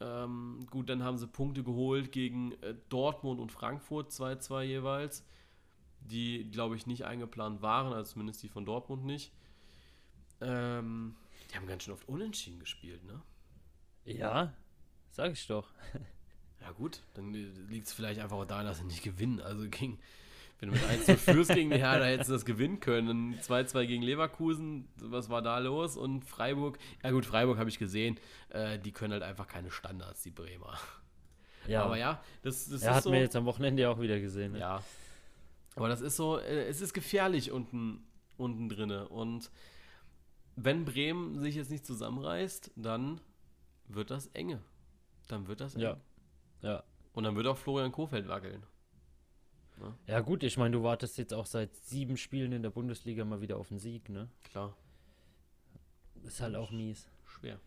Ähm, gut, dann haben sie Punkte geholt gegen äh, Dortmund und Frankfurt, 2-2 jeweils, die, glaube ich, nicht eingeplant waren, also zumindest die von Dortmund nicht. Ähm, die haben ganz schön oft unentschieden gespielt, ne?
Ja, sag ich doch.
ja, gut, dann liegt es vielleicht einfach auch daran, dass sie nicht gewinnen. Also ging wenn du mit 1 zu führst gegen die Hertha, hättest du das gewinnen können. 2-2 gegen Leverkusen, was war da los? Und Freiburg, ja gut, Freiburg habe ich gesehen, äh, die können halt einfach keine Standards, die Bremer.
Ja.
Aber ja, das, das
er
ist
hat mir jetzt am Wochenende ja auch wieder gesehen. Ne?
Ja. Aber das ist so, äh, es ist gefährlich unten, unten drinne. Und wenn Bremen sich jetzt nicht zusammenreißt, dann wird das enge. Dann wird das eng.
Ja. ja.
Und dann wird auch Florian Kofeld wackeln.
Ne? Ja, gut, ich meine, du wartest jetzt auch seit sieben Spielen in der Bundesliga mal wieder auf einen Sieg, ne?
Klar.
Ist halt auch mies.
Schwer.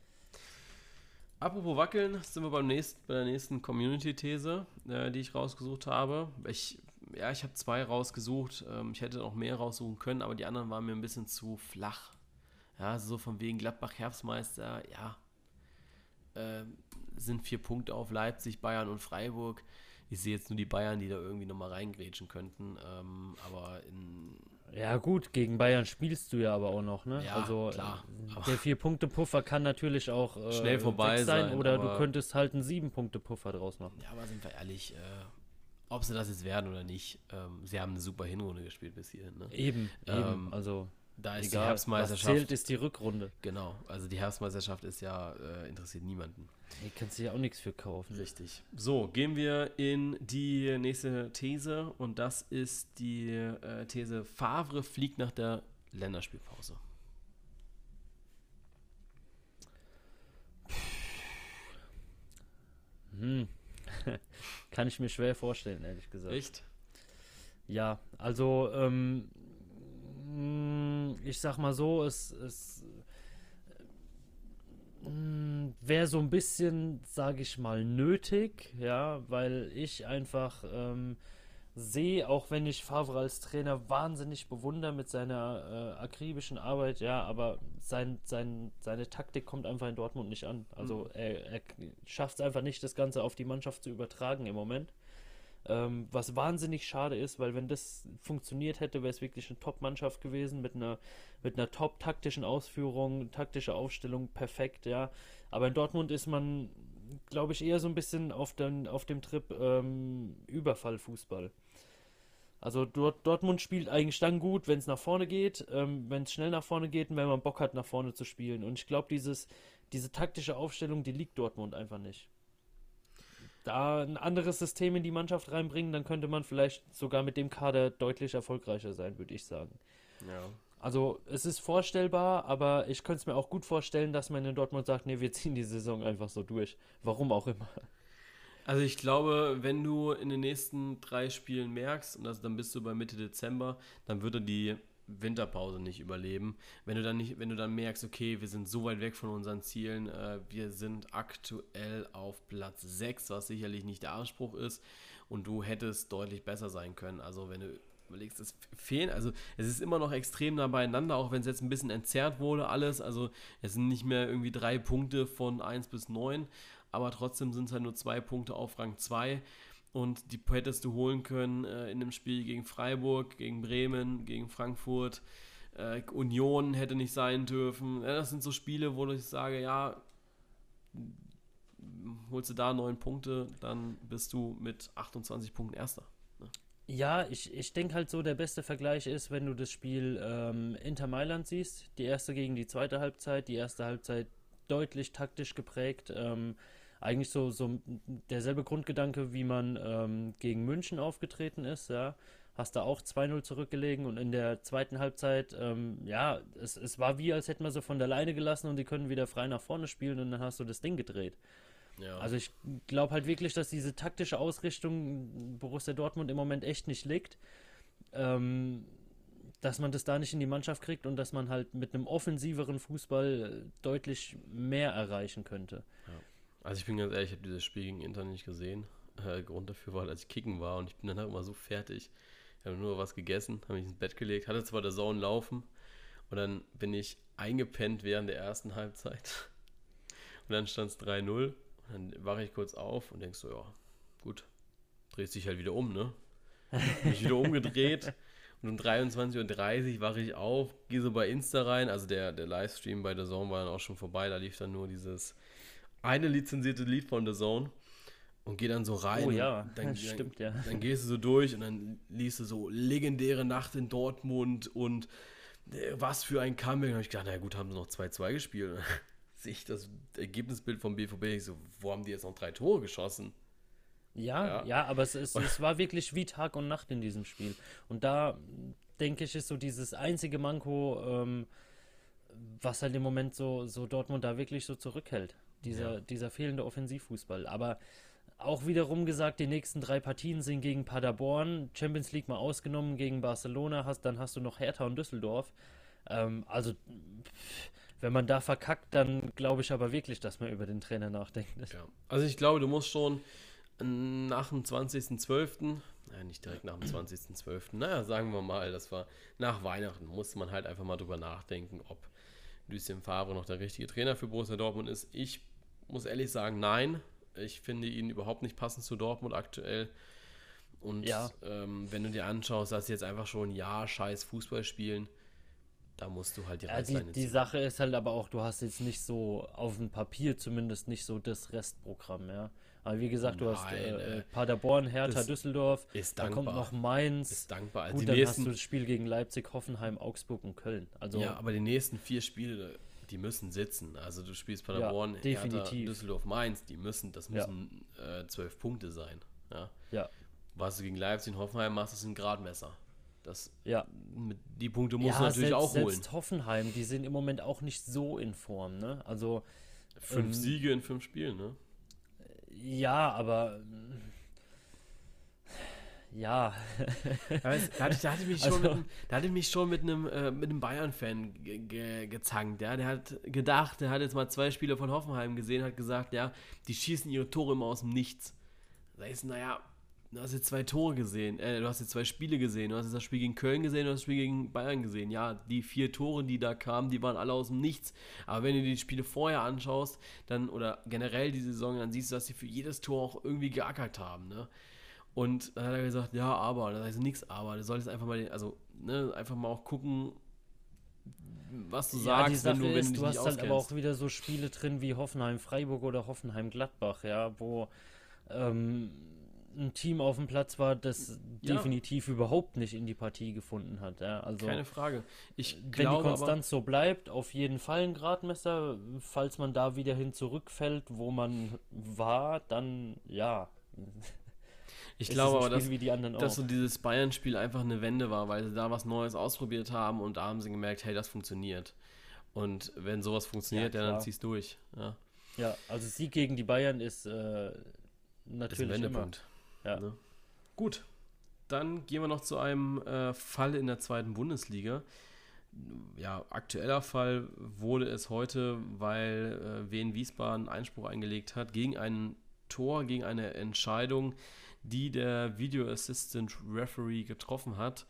Apropos wackeln, sind wir beim nächsten, bei der nächsten Community-These, äh, die ich rausgesucht habe. Ich, ja, ich habe zwei rausgesucht. Ähm, ich hätte noch mehr raussuchen können, aber die anderen waren mir ein bisschen zu flach. Ja, so von wegen Gladbach Herbstmeister, ja, äh, sind vier Punkte auf Leipzig, Bayern und Freiburg. Ich sehe jetzt nur die Bayern, die da irgendwie nochmal reingrätschen könnten. Ähm, aber in.
Ja, gut, gegen Bayern spielst du ja aber auch noch, ne?
Ja,
also,
klar.
Äh, der Vier-Punkte-Puffer kann natürlich auch
äh, schnell vorbei
sein,
sein.
Oder du könntest halt einen Sieben-Punkte-Puffer draus machen.
Ja, aber sind wir ehrlich, äh, ob sie das jetzt werden oder nicht, ähm, sie haben eine super Hinrunde gespielt bis hierhin, ne?
Eben, ähm, eben. Also.
Da ist Egal, die Herbstmeisterschaft.
Was zählt ist die Rückrunde.
Genau, also die Herbstmeisterschaft ist ja, äh, interessiert niemanden.
Hier kannst du ja auch nichts für kaufen.
Richtig. So, gehen wir in die nächste These und das ist die äh, These: Favre fliegt nach der Länderspielpause.
Hm. Kann ich mir schwer vorstellen, ehrlich gesagt.
Echt?
Ja, also ähm, ich sag mal so, es, es hm, wäre so ein bisschen, sage ich mal, nötig, ja, weil ich einfach ähm, sehe, auch wenn ich Favre als Trainer wahnsinnig bewundere mit seiner äh, akribischen Arbeit, ja, aber sein, sein, seine Taktik kommt einfach in Dortmund nicht an. Also mhm. er, er schafft es einfach nicht, das Ganze auf die Mannschaft zu übertragen im Moment. Ähm, was wahnsinnig schade ist, weil wenn das funktioniert hätte, wäre es wirklich eine Top-Mannschaft gewesen mit einer, mit einer top-taktischen Ausführung, taktische Aufstellung, perfekt, ja. Aber in Dortmund ist man, glaube ich, eher so ein bisschen auf, den, auf dem Trip ähm, Überfallfußball. Also dort, Dortmund spielt eigentlich dann gut, wenn es nach vorne geht, ähm, wenn es schnell nach vorne geht und wenn man Bock hat, nach vorne zu spielen. Und ich glaube, diese taktische Aufstellung, die liegt Dortmund einfach nicht da ein anderes System in die Mannschaft reinbringen, dann könnte man vielleicht sogar mit dem Kader deutlich erfolgreicher sein, würde ich sagen. Ja. Also es ist vorstellbar, aber ich könnte es mir auch gut vorstellen, dass man in Dortmund sagt, nee, wir ziehen die Saison einfach so durch. Warum auch immer.
Also ich glaube, wenn du in den nächsten drei Spielen merkst, und das, dann bist du bei Mitte Dezember, dann würde die Winterpause nicht überleben. Wenn du dann nicht, wenn du dann merkst, okay, wir sind so weit weg von unseren Zielen, äh, wir sind aktuell auf Platz 6, was sicherlich nicht der Anspruch ist, und du hättest deutlich besser sein können. Also wenn du überlegst, es fehlen, also es ist immer noch extrem nah beieinander, auch wenn es jetzt ein bisschen entzerrt wurde, alles. Also es sind nicht mehr irgendwie drei Punkte von 1 bis 9, aber trotzdem sind es halt nur zwei Punkte auf Rang 2. Und die hättest du holen können äh, in dem Spiel gegen Freiburg, gegen Bremen, gegen Frankfurt. Äh, Union hätte nicht sein dürfen. Ja, das sind so Spiele, wo ich sage, ja, holst du da neun Punkte, dann bist du mit 28 Punkten Erster.
Ne? Ja, ich, ich denke halt so, der beste Vergleich ist, wenn du das Spiel ähm, Inter Mailand siehst, die erste gegen die zweite Halbzeit, die erste Halbzeit deutlich taktisch geprägt. Ähm, eigentlich so, so derselbe Grundgedanke, wie man ähm, gegen München aufgetreten ist, ja. Hast da auch 2-0 zurückgelegen und in der zweiten Halbzeit, ähm, ja, es, es war wie, als hätten wir sie von der Leine gelassen und die können wieder frei nach vorne spielen und dann hast du das Ding gedreht. Ja. Also ich glaube halt wirklich, dass diese taktische Ausrichtung Borussia Dortmund im Moment echt nicht liegt. Ähm, dass man das da nicht in die Mannschaft kriegt und dass man halt mit einem offensiveren Fußball deutlich mehr erreichen könnte.
Ja. Also ich bin ganz ehrlich, ich habe dieses Spiel gegen Inter nicht gesehen. Äh, Grund dafür war, als ich kicken war und ich bin dann halt immer so fertig. Ich habe nur was gegessen, habe mich ins Bett gelegt, hatte zwar der Zone laufen und dann bin ich eingepennt während der ersten Halbzeit. Und dann stand es 3-0 und dann wache ich kurz auf und denk so, ja, gut, drehst dich halt wieder um, ne? Bin ich wieder umgedreht und um 23.30 Uhr wache ich auf, gehe so bei Insta rein, also der, der Livestream bei der Zone war dann auch schon vorbei, da lief dann nur dieses eine lizenzierte Lied von The Zone und geh dann so rein.
Oh ja,
dann,
stimmt,
ja. Dann gehst du so durch und dann liest du so legendäre Nacht in Dortmund und äh, was für ein Comeback. Habe ich gedacht, na gut, haben sie noch 2-2 gespielt. Sehe ich das Ergebnisbild vom BVB, ich so, wo haben die jetzt noch drei Tore geschossen?
Ja, ja, ja aber es, ist, es war wirklich wie Tag und Nacht in diesem Spiel. Und da denke ich, ist so dieses einzige Manko, ähm, was halt im Moment so, so Dortmund da wirklich so zurückhält dieser, ja. dieser fehlende Offensivfußball. Aber auch wiederum gesagt, die nächsten drei Partien sind gegen Paderborn, Champions League mal ausgenommen, gegen Barcelona, hast, dann hast du noch Hertha und Düsseldorf. Ähm, also, wenn man da verkackt, dann glaube ich aber wirklich, dass man über den Trainer nachdenkt.
Ja. Also, ich glaube, du musst schon nach dem 20.12., naja, nicht direkt nach dem 20.12., naja, sagen wir mal, das war nach Weihnachten, musste man halt einfach mal drüber nachdenken, ob Lucien Favre noch der richtige Trainer für Borussia Dortmund ist. Ich muss ehrlich sagen, nein. Ich finde ihn überhaupt nicht passend zu Dortmund aktuell. Und ja. ähm, wenn du dir anschaust, dass sie jetzt einfach schon Jahr scheiß Fußball spielen, da musst du halt
die ja, Die, die Sache ist halt aber auch, du hast jetzt nicht so auf dem Papier zumindest nicht so das Restprogramm, ja. Aber wie gesagt, du Nein, hast äh, äh, Paderborn, Hertha, Düsseldorf,
ist dankbar.
dann kommt noch Mainz.
Ist dankbar.
Also Gut, dann nächsten, hast du das Spiel gegen Leipzig, Hoffenheim, Augsburg und Köln. Also,
ja, aber die nächsten vier Spiele, die müssen sitzen. Also du spielst Paderborn, ja, Hertha, Düsseldorf, Mainz, die müssen, das müssen ja. äh, zwölf Punkte sein. Ja.
ja.
Was du gegen Leipzig und Hoffenheim machst, ist ein Gradmesser. Das,
ja.
die Punkte musst ja, du natürlich selbst, auch holen.
Selbst Hoffenheim, die sind im Moment auch nicht so in Form, ne? Also
fünf ähm, Siege in fünf Spielen, ne?
Ja, aber ja.
da, hatte, da, hatte mich schon also, mit, da hatte mich schon mit einem, äh, mit einem Bayern-Fan ge ge gezankt. Ja? Der hat gedacht, der hat jetzt mal zwei Spiele von Hoffenheim gesehen, hat gesagt, ja, die schießen ihre Tore immer aus dem Nichts. Da ist, naja, du hast jetzt zwei Tore gesehen, äh, du hast jetzt zwei Spiele gesehen, du hast jetzt das Spiel gegen Köln gesehen, du hast das Spiel gegen Bayern gesehen. Ja, die vier Tore, die da kamen, die waren alle aus dem Nichts. Aber wenn du die Spiele vorher anschaust, dann, oder generell die Saison, dann siehst du, dass sie für jedes Tor auch irgendwie geackert haben, ne? Und dann hat er gesagt, ja, aber, das heißt nichts aber, du solltest einfach mal, also, ne, einfach mal auch gucken, was du ja, sagst,
wenn du, wenn ist, du, du hast halt aber auch wieder so Spiele drin wie Hoffenheim-Freiburg oder Hoffenheim-Gladbach, ja, wo ähm, ein Team auf dem Platz war, das ja. definitiv überhaupt nicht in die Partie gefunden hat. Ja, also
Keine Frage.
Ich wenn glaube, die Konstanz so bleibt, auf jeden Fall ein Gradmesser. Falls man da wieder hin zurückfällt, wo man war, dann ja.
Ich glaube aber, dass, dass so dieses Bayern-Spiel einfach eine Wende war, weil sie da was Neues ausprobiert haben und da haben sie gemerkt, hey, das funktioniert. Und wenn sowas funktioniert, ja, ja dann ziehst du durch. Ja.
ja, also Sieg gegen die Bayern ist äh, natürlich ist ein Wendepunkt.
Ja. Ne? Gut, dann gehen wir noch zu einem äh, Fall in der zweiten Bundesliga. Ja, aktueller Fall wurde es heute, weil äh, Wien Wiesbaden Einspruch eingelegt hat gegen ein Tor, gegen eine Entscheidung, die der Video Assistant Referee getroffen hat.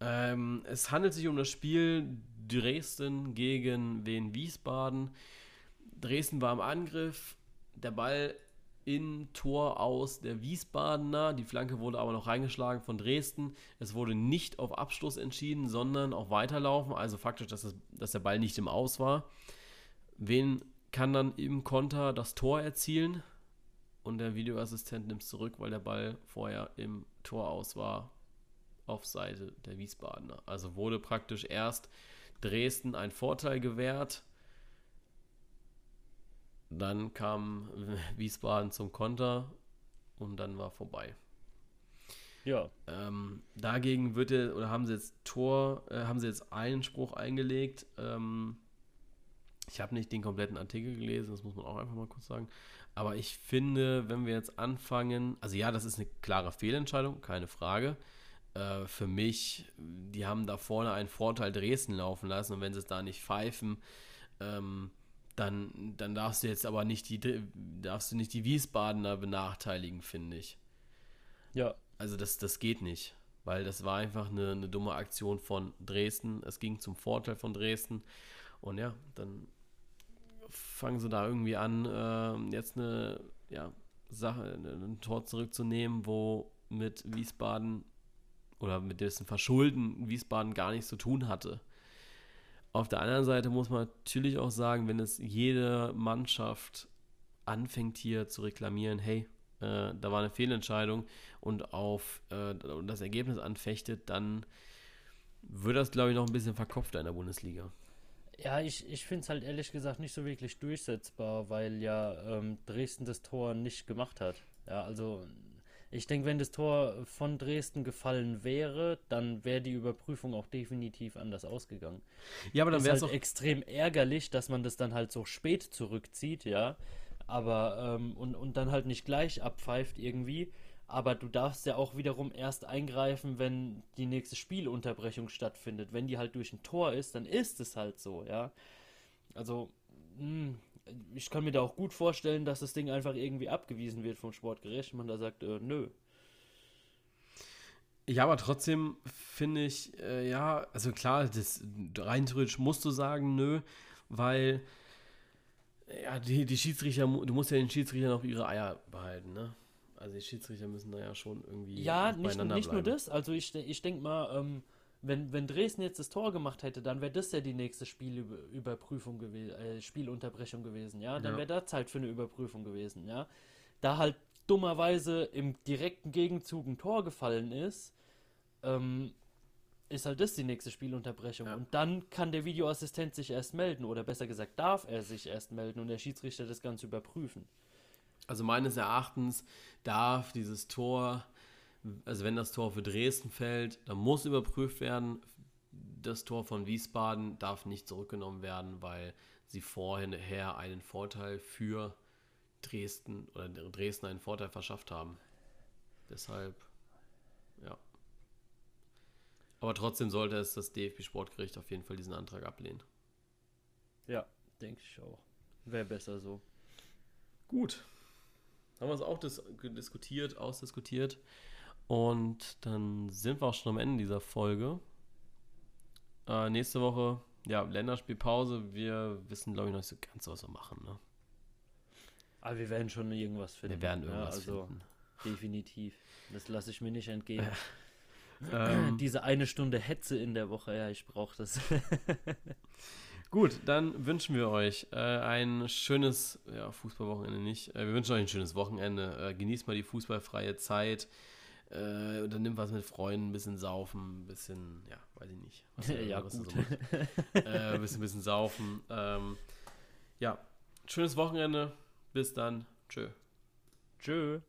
Ähm, es handelt sich um das Spiel Dresden gegen Wien Wiesbaden. Dresden war im Angriff, der Ball in Tor aus der Wiesbadener. Die Flanke wurde aber noch reingeschlagen von Dresden. Es wurde nicht auf Abschluss entschieden, sondern auf Weiterlaufen. Also faktisch, dass, es, dass der Ball nicht im Aus war. Wen kann dann im Konter das Tor erzielen? Und der Videoassistent nimmt es zurück, weil der Ball vorher im Tor aus war auf Seite der Wiesbadener. Also wurde praktisch erst Dresden ein Vorteil gewährt. Dann kam Wiesbaden zum Konter und dann war vorbei. Ja. Ähm, dagegen wird er, oder haben sie jetzt Tor, äh, haben sie jetzt Einspruch eingelegt. Ähm, ich habe nicht den kompletten Artikel gelesen, das muss man auch einfach mal kurz sagen. Aber ich finde, wenn wir jetzt anfangen, also ja, das ist eine klare Fehlentscheidung, keine Frage. Äh, für mich, die haben da vorne einen Vorteil Dresden laufen lassen und wenn sie es da nicht pfeifen, ähm, dann, dann darfst du jetzt aber nicht die, darfst du nicht die Wiesbadener benachteiligen, finde ich. Ja. Also das, das geht nicht, weil das war einfach eine, eine dumme Aktion von Dresden. Es ging zum Vorteil von Dresden. Und ja, dann fangen sie da irgendwie an, äh, jetzt eine ja, Sache, ein Tor zurückzunehmen, wo mit Wiesbaden oder mit dessen Verschulden Wiesbaden gar nichts zu tun hatte. Auf der anderen Seite muss man natürlich auch sagen, wenn es jede Mannschaft anfängt hier zu reklamieren, hey, äh, da war eine Fehlentscheidung und auf äh, das Ergebnis anfechtet, dann wird das, glaube ich, noch ein bisschen verkopfter in der Bundesliga.
Ja, ich, ich finde es halt ehrlich gesagt nicht so wirklich durchsetzbar, weil ja ähm, Dresden das Tor nicht gemacht hat. Ja, also ich denke, wenn das Tor von Dresden gefallen wäre, dann wäre die Überprüfung auch definitiv anders ausgegangen. Ja, aber dann wäre es halt extrem ärgerlich, dass man das dann halt so spät zurückzieht, ja. Aber ähm, und, und dann halt nicht gleich abpfeift irgendwie aber du darfst ja auch wiederum erst eingreifen, wenn die nächste Spielunterbrechung stattfindet. Wenn die halt durch ein Tor ist, dann ist es halt so, ja. Also, mh, hm, ich kann mir da auch gut vorstellen, dass das Ding einfach irgendwie abgewiesen wird vom Sportgericht und man da sagt, äh, nö.
Ja, aber trotzdem finde ich, äh, ja, also klar, das rein theoretisch musst du sagen, nö, weil ja, die, die Schiedsrichter, du musst ja den Schiedsrichter noch ihre Eier behalten, ne? Also die Schiedsrichter müssen da ja schon irgendwie.
Ja, nicht, nicht nur das. Also ich, ich denke mal, ähm, wenn, wenn Dresden jetzt das Tor gemacht hätte, dann wäre das ja die nächste Spielüberprüfung gewesen, äh, Spielunterbrechung gewesen, ja. Dann ja. wäre da Zeit für eine Überprüfung gewesen, ja. Da halt dummerweise im direkten Gegenzug ein Tor gefallen ist, ähm, ist halt das die nächste Spielunterbrechung. Ja. Und dann kann der Videoassistent sich erst melden, oder besser gesagt, darf er sich erst melden und der Schiedsrichter das Ganze überprüfen.
Also meines Erachtens darf dieses Tor, also wenn das Tor für Dresden fällt, dann muss überprüft werden. Das Tor von Wiesbaden darf nicht zurückgenommen werden, weil sie vorher einen Vorteil für Dresden oder Dresden einen Vorteil verschafft haben. Deshalb, ja. Aber trotzdem sollte es das DFB-Sportgericht auf jeden Fall diesen Antrag ablehnen.
Ja, denke ich auch. Wäre besser so.
Gut, haben wir es auch dis diskutiert, ausdiskutiert. Und dann sind wir auch schon am Ende dieser Folge. Äh, nächste Woche, ja, Länderspielpause. Wir wissen, glaube ich, noch nicht so ganz, was wir machen. Ne?
Aber wir werden schon irgendwas finden.
Wir werden irgendwas ja, also
finden. Definitiv. Das lasse ich mir nicht entgehen. Ähm, Diese eine Stunde Hetze in der Woche, ja, ich brauche das.
Gut, dann wünschen wir euch äh, ein schönes, ja, Fußballwochenende nicht. Äh, wir wünschen euch ein schönes Wochenende. Äh, genießt mal die fußballfreie Zeit. Äh, und dann nimmt was mit Freunden, ein bisschen saufen, ein bisschen, ja, weiß ich nicht. Was, ja, was gut. So ein bisschen, bisschen saufen. Ähm, ja, schönes Wochenende. Bis dann. Tschö.
Tschö.